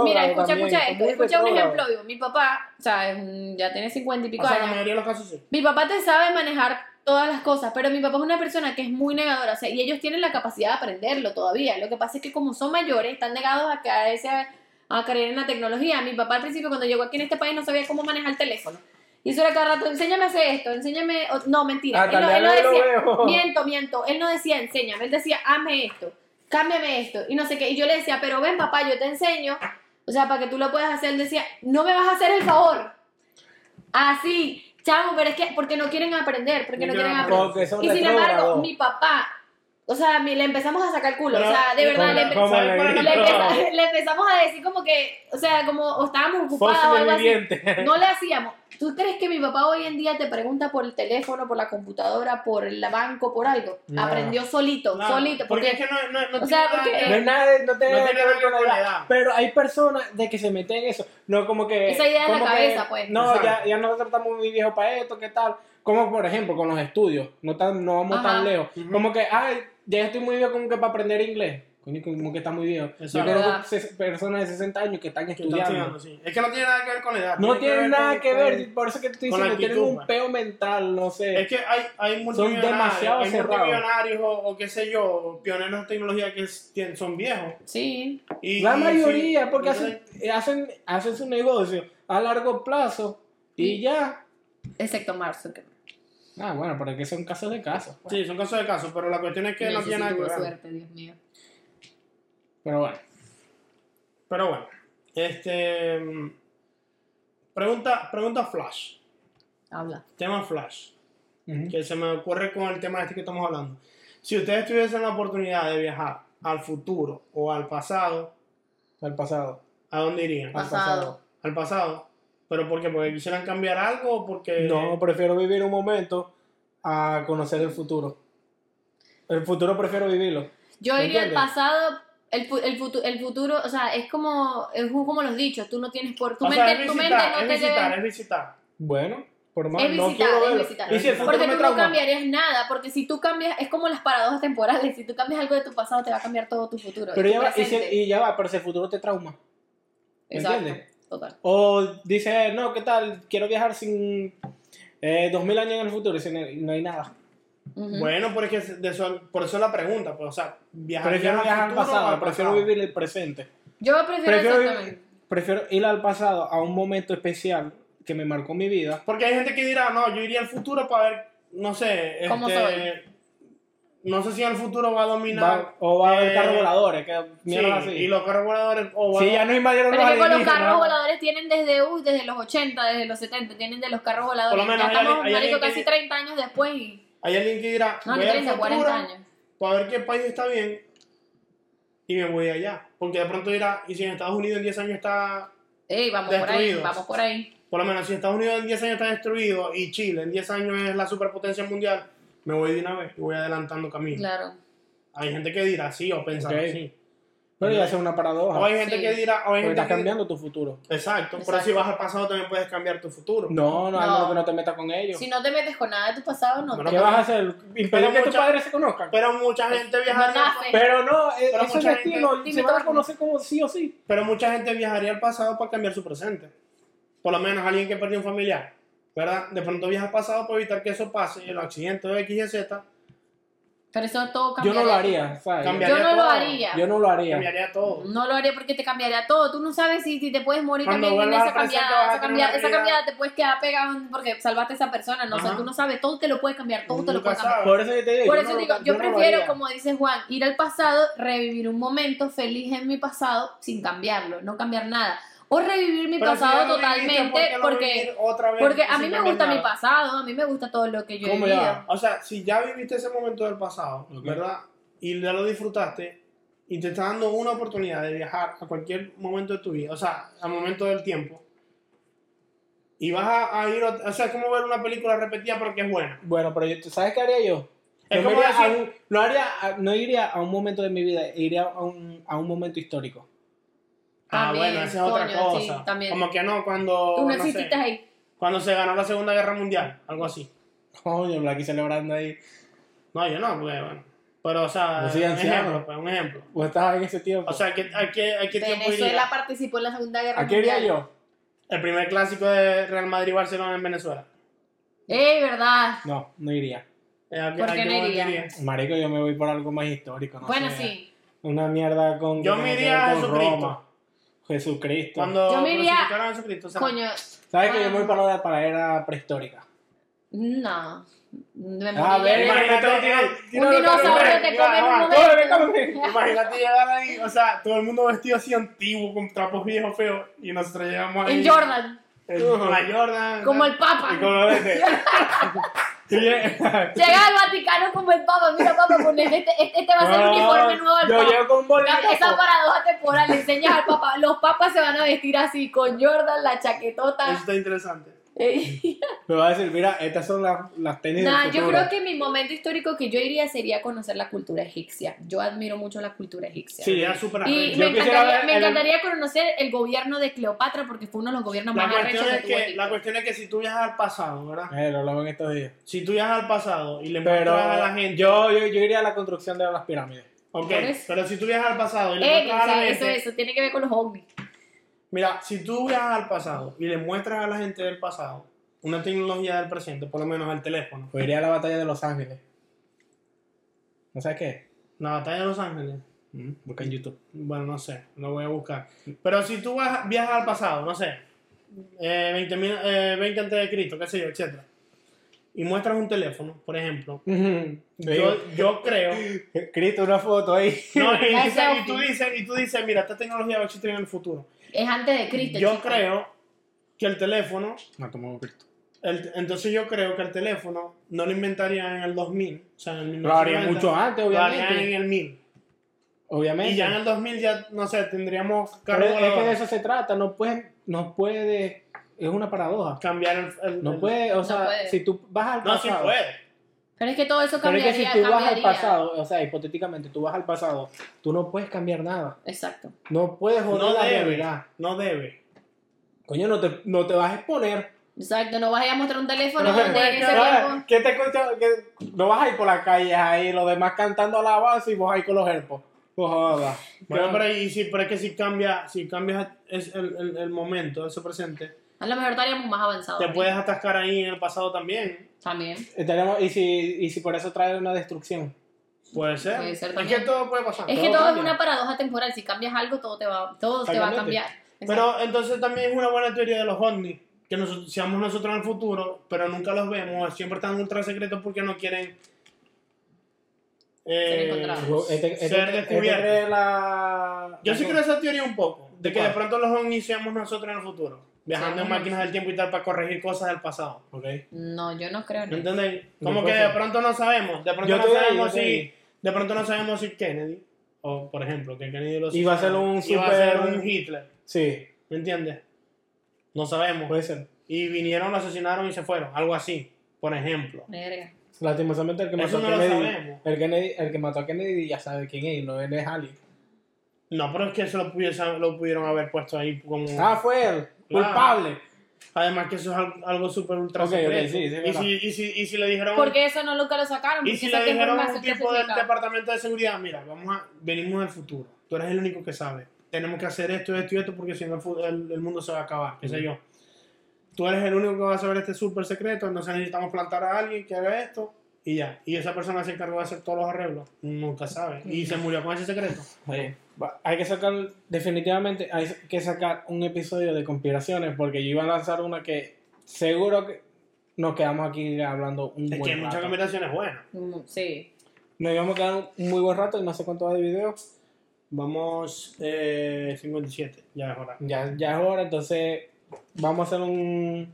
B: Mira, escucha,
A: también,
B: escucha
A: son
B: esto. Escucha un ejemplo vivo. Mi papá, o sea, ya tiene 50 y pico
C: o sea, la
B: años.
C: mayoría de los casos sí.
B: Mi papá te sabe manejar todas las cosas, pero mi papá es una persona que es muy negadora, o sea, y ellos tienen la capacidad de aprenderlo todavía. Lo que pasa es que como son mayores, están negados a caerse a, a creer en la tecnología. Mi papá al principio cuando llegó aquí en este país no sabía cómo manejar el teléfono. Y eso era cada rato, enséñame a hacer esto, enséñame, no, mentira.
A: Hasta
B: Él no, él no decía,
A: lo
B: miento, miento, él no decía enséñame, él decía hazme esto, cámbiame esto, y no sé qué. Y yo le decía, pero ven papá, yo te enseño, o sea, para que tú lo puedas hacer. Él decía, no me vas a hacer el favor. Así, chamo, pero es que porque no quieren aprender, porque no
C: No
B: quieren aprender. Y sin embargo, mi papá, o sea, le empezamos a sacar culo,
C: Pero,
B: o sea, de verdad,
A: ¿cómo-
B: le, empe-
A: cómo
C: ¿sabes cuál es
A: le
C: el
B: le, empezamos a decir como que, o sea, como o estábamos ocupados o algo así. No le hacíamos. ¿Tú crees que mi papá hoy en día te pregunta por el teléfono, por la computadora, por el banco, por algo?
A: No.
B: Aprendió solito, solito, porque,
C: es que no, no, no
B: o sea,
C: tiene nada
B: porque-
C: que
A: No
C: ver.
A: es nada, de- no tiene
C: No
A: nada que ver con la edad.
C: edad.
A: Pero hay personas de que se meten en eso. No como que.
B: Esa idea en la
A: que,
B: cabeza, pues.
A: No, ya, ya nosotros estamos muy viejos para esto, ¿qué tal? Como por ejemplo con los estudios. No, tan, no vamos
B: Ajá.
A: tan lejos. Como que, ay, ya estoy muy viejo como que para aprender inglés. Coño, como que está muy viejo. Yo
C: Exacto.
A: conozco
B: Verdad.
A: ses- personas de 60 años que están
C: Que está
A: estudiando.
C: estudiando, sí. Es que no tiene nada que ver con la edad.
A: No
C: que
A: tienen
C: ver
A: nada que
C: con-
A: ver, por eso que te estoy
C: con la
A: diciendo, tienen
C: actitud,
A: un peo mental, no sé.
C: Es que hay, hay multimillonarios,
A: demasiado
C: hay
A: cerrados.
C: multimillonarios o, o qué sé yo, pioneros de tecnología que es- tienen- son viejos.
B: sí.
C: Y,
A: La
C: y
A: mayoría,
C: sí,
A: porque hacen, hacen, hacen su negocio a largo plazo y ya.
B: Excepto Mark.
A: Ah, bueno, pero es que son casos de casos. pues.
C: Sí, son casos de casos, pero la cuestión es que no tiene nada que ver.
B: suerte, Dios mío.
A: Pero bueno.
C: Pero bueno, este. Pregunta, pregunta Flash.
B: Habla.
C: Tema Flash. Que se me ocurre con el tema este que estamos hablando. Si ustedes tuviesen la oportunidad de viajar al futuro o al pasado,
A: Al pasado.
C: ¿a dónde irían?
A: Al
B: Pasado.
C: Al pasado. ¿Pero por qué? ¿Porque quisieran cambiar algo o porque.?
A: No, prefiero vivir un momento a conocer el futuro. El futuro prefiero vivirlo.
B: Yo
A: ¿Me
B: iría al pasado, el, el, futu- el futuro, o sea, es como, es como los dichos, tú no tienes por, tu
C: o
B: mente,
C: sea, es
B: tu mente
C: visitar,
B: no
C: es
B: te
C: visitar,
B: debe-
C: es visitar.
A: Bueno, por más
B: Es
A: no
B: visitar,
A: quiero
B: es visitar.
A: Y si el futuro
B: Porque tú no cambiarías nada, porque si tú cambias, es como las paradojas temporales, si tú cambias algo de tu pasado te va a cambiar todo tu futuro.
A: Pero
B: y
A: ya va, y, si- y ya va, pero si el futuro te trauma. ¿Me
B: Exacto,
A: entiendes?
B: total.
A: O dice, no, ¿qué tal? Quiero viajar sin eh, 2000 años en el futuro y si no, no hay nada.
B: Ujú.
C: Bueno, porque de eso, por eso es la pregunta. Pues, o sea, viajar
A: Prefiero viajar al pasado, prefiero
C: pasado?
A: vivir el presente.
B: Yo prefiero,
A: Prefiero,
B: exactamente.
A: prefiero ir al pasado a un momento especial que me marcó mi vida.
C: Porque hay gente que dirá, no, yo iría al futuro para ver, no sé,
B: ¿Cómo
C: este,
B: soy?
C: no sé si en el futuro va a dominar.
A: Va- o va a haber
C: eh,
A: carros voladores, que
C: Sí,
A: así.
C: y los carros voladores. O va
A: Si ya no invadieron
B: Pero
A: los
B: es que los carros voladores tienen desde, uy, desde los 80, desde los 70, tienen de los carros voladores.
C: Por lo menos
B: ya
C: hay
B: estamos,
C: alguien- hay
B: marico, casi
C: que-
B: 30 años después y...
C: Hay alguien que dirá,
B: No,
C: voy
B: ni
C: al
B: 30,
C: futuro
B: 40 años.
C: para ver qué país está bien y me voy allá. Porque de pronto dirá, y si en Estados Unidos en 10 años está,
B: Ey, vamos por ahí, vamos por ahí.
C: por lo menos si Estados Unidos en 10 años está destruido y Chile en 10 años es la superpotencia mundial, me voy de una vez y voy adelantando camino.
B: Claro.
C: Hay gente que dirá sí o pensará
A: Ok.
C: así.
A: Pero ya es una paradoja.
C: O hay gente
B: Sí.
C: que dirá, o hay gente
A: estás
C: que
A: cambiando tu futuro.
C: Exacto, pero si vas al pasado también puedes cambiar tu futuro.
A: No, no,
B: No.
A: algo que no te metas con ellos.
B: Si no te metes con nada de tu pasado, no
C: Bueno,
A: ¿Qué
B: te
A: vas a hacer? ¿Impedir que tus padres se conozcan?
C: Pero mucha gente
B: No
C: viajaría.
A: Pero no, eh,
C: Pero
A: eso es
C: gente-
A: destino. Se van a conocer como sí o sí.
C: pero mucha gente viajaría al pasado para cambiar su presente. Por lo menos alguien que perdió un familiar, ¿verdad? De pronto viaja al pasado para evitar que eso pase, el accidente de X y Z,
B: Pero eso todo
A: Yo
B: cambiaría.
A: no lo haría, ¿sabes?
C: Cambiaría
B: Yo no lo haría.
A: Yo no lo haría.
C: cambiaría todo.
B: No lo haría porque te cambiaría todo. Tú no sabes si, si te puedes morir
C: Cuando
B: también en esa cambiada. Esa cambiada, esa te puedes quedar pegado porque salvaste a esa persona. No, o sea, tú no sabes. Todo te lo puede cambiar. Todo te lo puede cambiar.
A: Por eso yo te digo.
B: Por
A: yo
B: eso
A: no lo-
B: digo, yo, prefiero, como dice Juan, ir al pasado, revivir un momento feliz en mi pasado sin cambiarlo, no cambiar nada. O revivir mi
C: Pero
B: pasado totalmente
C: ¿por qué no
B: porque,
C: otra vez
B: porque a mí me gusta mi pasado, a mí me gusta todo lo que yo he
A: ¿Cómo
B: vivido.
A: ya?
C: O sea, si ya viviste ese momento del pasado. ¿verdad? Y ya lo disfrutaste y te está dando una oportunidad de viajar a cualquier momento de tu vida, o sea, al momento del tiempo. Y vas a, a ir, o sea, es como ver una película repetida porque es buena.
A: Bueno, pero yo- ¿tú ¿sabes qué haría yo?
C: Es como
A: iría
C: decir-
A: un- no, haría, no iría a un momento de mi vida, iría a un, a un momento histórico.
C: Ah, bueno, esa es otra
B: coño, sí,
C: cosa.
B: también.
C: Como que no, cuando,
B: Tú no
C: no
B: exististe
C: sé,
B: ahí.
C: cuando se ganó la Segunda Guerra Mundial, algo así.
A: Coño, la aquí celebrando ahí.
C: No, yo no, pues bueno. Pero, o sea,
A: soy
C: un
A: anciano.
C: ejemplo, pues, un ejemplo.
A: ¿O estabas en ese tiempo?
C: O sea, ¿qué, a qué, a qué tiempo
B: Venezuela
C: iría?
B: participó en la Segunda Guerra
A: ¿A qué iría
B: Mundial.
A: yo?
C: El primer clásico de Real Madrid-Barcelona en Venezuela.
B: ¡Ey, verdad!
A: No, no iría.
C: Eh, ¿a
B: ¿Por
C: a
B: qué no iría?
C: irías?
A: Marico, yo me voy por algo más histórico. No
B: bueno,
A: sé.
B: sí.
A: Una mierda con.
C: Yo me iría a
A: con
C: Jesucristo.
A: Roma. Jesucristo.
C: Cuando
B: Yo me iría-
C: crucificaron a Jesucristo, o sea,
B: Coño,
A: ¿Sabes que yo voy
B: Ah.
A: para la, para la era prehistórica?
B: no. Me
A: A
B: moriría.
A: ver,
C: Imagínate,
B: Un dinosaurio te come en un momento.
C: Imagínate llegar ahí, o sea, todo el mundo vestido así antiguo, con trapos viejos feos, y nosotros llegamos ahí.
B: En Jordan.
C: En la Jordan.
B: Como el
C: Y
B: Papa.
C: como este. Llega-
B: al Vaticano como el Papa. Mira, Papa, con este, este, este va a ser el
A: No,
B: uniforme nuevo del
A: Yo
B: Papa.
A: llego con un bolígrafo.
B: Esa paradoja temporal, le enseñas al Papa. Los papas se van a vestir así, con Jordan, la
C: Eso
B: chaquetota.
C: está interesante.
A: Me va a decir, mira, estas son las, las tenis
B: Nah,
A: del
B: yo creo que mi momento histórico que yo iría sería conocer la cultura egipcia. Yo admiro mucho la cultura egipcia.
A: Sí,
C: Sería súper
B: Y me encantaría,
A: ver
B: me
A: el-
B: encantaría conocer el gobierno de Cleopatra porque fue uno de los gobiernos
C: La
B: más
C: cuestión, es que, la cuestión es que si tú viajas al pasado, ¿verdad?
A: Eh, lo hablamos en estos días.
C: Si tú viajas al pasado y le
A: Pero
C: muestras a la gente.
A: yo, yo, yo iría a la construcción de las pirámides.
C: Ok, pero si tú viajas al pasado y le
B: Eh,
C: muestras a la
B: o
C: gente.
B: eso, eso tiene que ver con los ovnis.
C: Mira, si tú viajas al pasado y le muestras a la gente del pasado una tecnología del presente, por lo menos el teléfono,
A: O iría a la batalla de Los Ángeles. ¿No sabes qué?
C: la batalla de Los Ángeles,
A: Mm, Busca en YouTube.
C: bueno, no sé, lo voy a buscar. Pero si tú vas- viajas al pasado, no sé, eh, 20, mil- eh, 20 antes de Cristo, qué sé yo, etcétera, y muestras un teléfono, por ejemplo, yo, yo creo,
A: Cristo, una foto ahí.
C: no, y, dice- y tú dices, y tú dices, mira, esta tecnología va a existir en el futuro.
B: Es antes de Cristo.
C: Yo
B: chico.
C: creo que el teléfono
A: No, tomó Cristo.
C: El- entonces yo creo que el teléfono no lo inventarían en el 2000, o sea, en el
A: Lo haría
C: 1990,
A: mucho antes,
C: lo harían en
A: obviamente.
C: el 1000.
A: Obviamente.
C: Y ya en el 2000 ya, no sé, tendríamos
A: Pero
C: carro
A: es que de eso se trata. No puedes, no puede. Es una paradoja.
C: cambiar el... el-
A: No puede, o
B: No
A: sea,
B: puede.
A: si tú vas al
C: No, sí
A: pasado.
C: puede.
B: Pero es que todo eso
A: pero es
B: cambiaría.
A: que si tú vas al
B: cambiaría.
A: pasado, o sea, hipotéticamente tú vas al pasado, tú no puedes cambiar nada.
B: Exacto.
A: No puedes joder
C: No
A: la
C: debe.
A: realidad.
C: No debe.
A: Coño, no te, no te vas a exponer.
B: Exacto, no vas a ir a mostrar un teléfono
A: No,
B: donde en ese.
A: ¿Qué te cuesta? que no vas a ir por la calle ahí, los demás cantando a la base y vos ahí con los herpos. No jodas.
C: Bueno,
A: Pero-
C: pero, y si, pero es que si cambia, si cambias el, el, el momento, ese presente,
B: A lo mejor estaríamos más avanzados.
C: te puedes atascar ahí en el pasado también.
B: También.
A: Y, si, y si por eso trae una destrucción.
C: Puede ser.
B: Puede ser
C: es que todo puede pasar.
B: Es que todo es una paradoja temporal. Si cambias algo, todo te va, todo te va a cambiar. Exacto.
C: Pero entonces también es una buena teoría de los ovnis, que nosotros, seamos nosotros en el futuro, pero nunca los vemos, siempre están ultra secretos porque no quieren
B: Ser
C: eh,
B: encontrados.
A: Este, este-
C: ser
A: este la-
C: Yo sí creo esa teoría un poco, de que de pronto los ovnis seamos nosotros en el futuro, viajando en máquinas del tiempo y tal para corregir cosas del pasado.
A: Ok.
B: No, yo no creo en
C: ¿Me
B: eso.
C: entendéis? Como que de pronto no sabemos, de pronto
A: Yo
C: no sabemos
A: yo
C: si
A: ahí.
C: de pronto no sabemos si Kennedy o por ejemplo, que Kennedy lo
A: Iba a ser un
C: iba a ser
A: super-
C: un Hitler,
A: Sí,
C: ¿me entiendes? No sabemos.
A: puede ser.
C: y vinieron, lo asesinaron y se fueron, algo así, por ejemplo.
B: Verga.
A: Lastimosamente el que mató
C: Eso
A: a
C: no lo
A: Kennedy,
C: sabemos.
A: el, Kennedy, el que mató a Kennedy ya sabe quién es, no él es Ali.
C: No, pero es que eso lo, lo pudieron haber puesto ahí como...
A: Ah, fue él.
C: Claro.
A: Culpable.
C: Además que eso es al- algo súper ultra
A: Ok, ok,
C: secreto.
A: sí, sí,
C: y, si, y, si, y si le dijeron...
B: Porque eso no nunca lo sacaron.
C: Y si le dijeron a un tipo del departamento de seguridad, mira, vamos a, venimos del futuro. Tú eres el único que sabe. Tenemos que hacer esto, esto y esto porque si no el, fu- el- el mundo se va a acabar, qué sé yo. Tú eres el único que va a saber este súper secreto, entonces necesitamos plantar a alguien que haga esto y ya. Y esa persona se encargó de hacer todos los arreglos. Nunca sabe. Y se murió con ese secreto.
A: Oye, hay que sacar, definitivamente, hay que sacar un episodio de conspiraciones porque yo iba a lanzar una que seguro que nos quedamos aquí hablando un
C: Es que hay
A: buen
C: muchas
A: rato.
C: combinaciones buenas.
B: Mm, Sí.
A: Nos íbamos a quedar un muy buen rato y no sé cuánto va de video.
C: Vamos eh, 57, ya es hora.
A: Ya, ya es hora, entonces vamos a hacer un,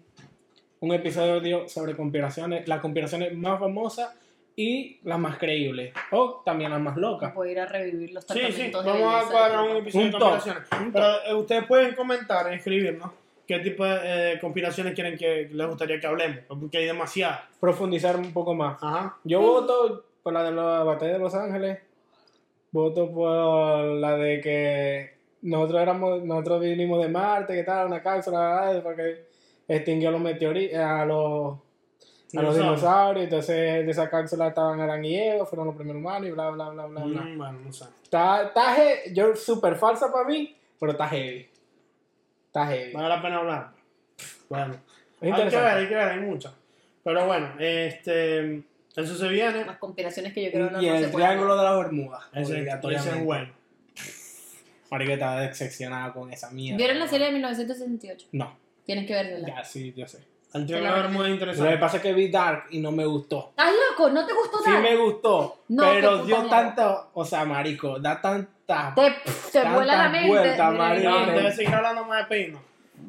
A: un episodio sobre conspiraciones, las conspiraciones más famosas y las más creíbles, o también las más locas.
B: Voy a ir a revivir los
C: Sí, sí,
B: tratamientos de
C: vamos a
B: belleza
C: cuadrar un episodio
A: Un
C: de
A: top,
C: conspiraciones.
A: un
C: Pero eh, ustedes pueden comentar, escribirnos qué tipo de eh, conspiraciones quieren que les gustaría que hablemos, porque hay demasiadas.
A: Profundizar un poco más.
C: Ajá.
A: Yo voto por la de la batalla de Los Ángeles. Voto por la de que nosotros éramos, nosotros vinimos de Marte, que tal, una cápsula, porque extinguió los meteoritos, a los, a los
C: Dinosaurios.
A: entonces de esa cápsula estaban Adán y Eva, fueron los primeros humanos y bla, bla, bla, bla, bla.
C: Mm, bueno, no sé.
A: Está, está he- yo súper falsa para mí, pero está heavy. Está heavy.
C: Vale la pena hablar. Bueno,
A: Es
C: hay que ver, hay que ver, hay muchas. Pero bueno, este, eso se viene.
B: Las conspiraciones que yo
A: Y
B: no se
A: el
B: pueden
A: triángulo de las Bermudas.
C: Ese, ese
A: obligatoriamente.
C: es bueno.
A: Marico estaba decepcionado con esa mierda.
B: ¿Vieron la serie de 1968?
A: No,
B: Tienes que verla.
A: ya sí, yo sé.
C: El triángulo es muy
A: Lo que
C: interesante.
A: pasa es que vi Dark y no me gustó.
B: ¿Estás loco? ¿No te gustó
A: Sí
B: nada?
A: me gustó,
B: No,
A: pero dio
B: mierda.
A: tanto, o sea, marico, da tanta...
B: Te, te
A: Tantas
B: vuela la mente.
C: No, antes de seguir hablando más de Pino.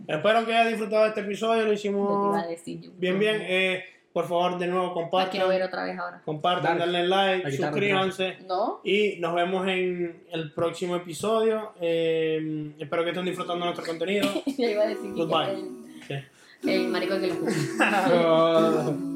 C: Espero que hayan disfrutado de este episodio, lo hicimos
B: iba a decir yo.
C: bien, bien. Eh, por favor, de nuevo,
B: La quiero ver
C: compartan,
B: otra vez ahora.
C: compartan,
A: Dale.
C: denle like,
A: La
C: suscríbanse.
B: ¿No?
C: Y nos vemos en el próximo episodio. Eh, espero que estén disfrutando nuestro contenido.
B: Yo iba a decir que
C: Goodbye. Sí.
B: El marico que lo escucha.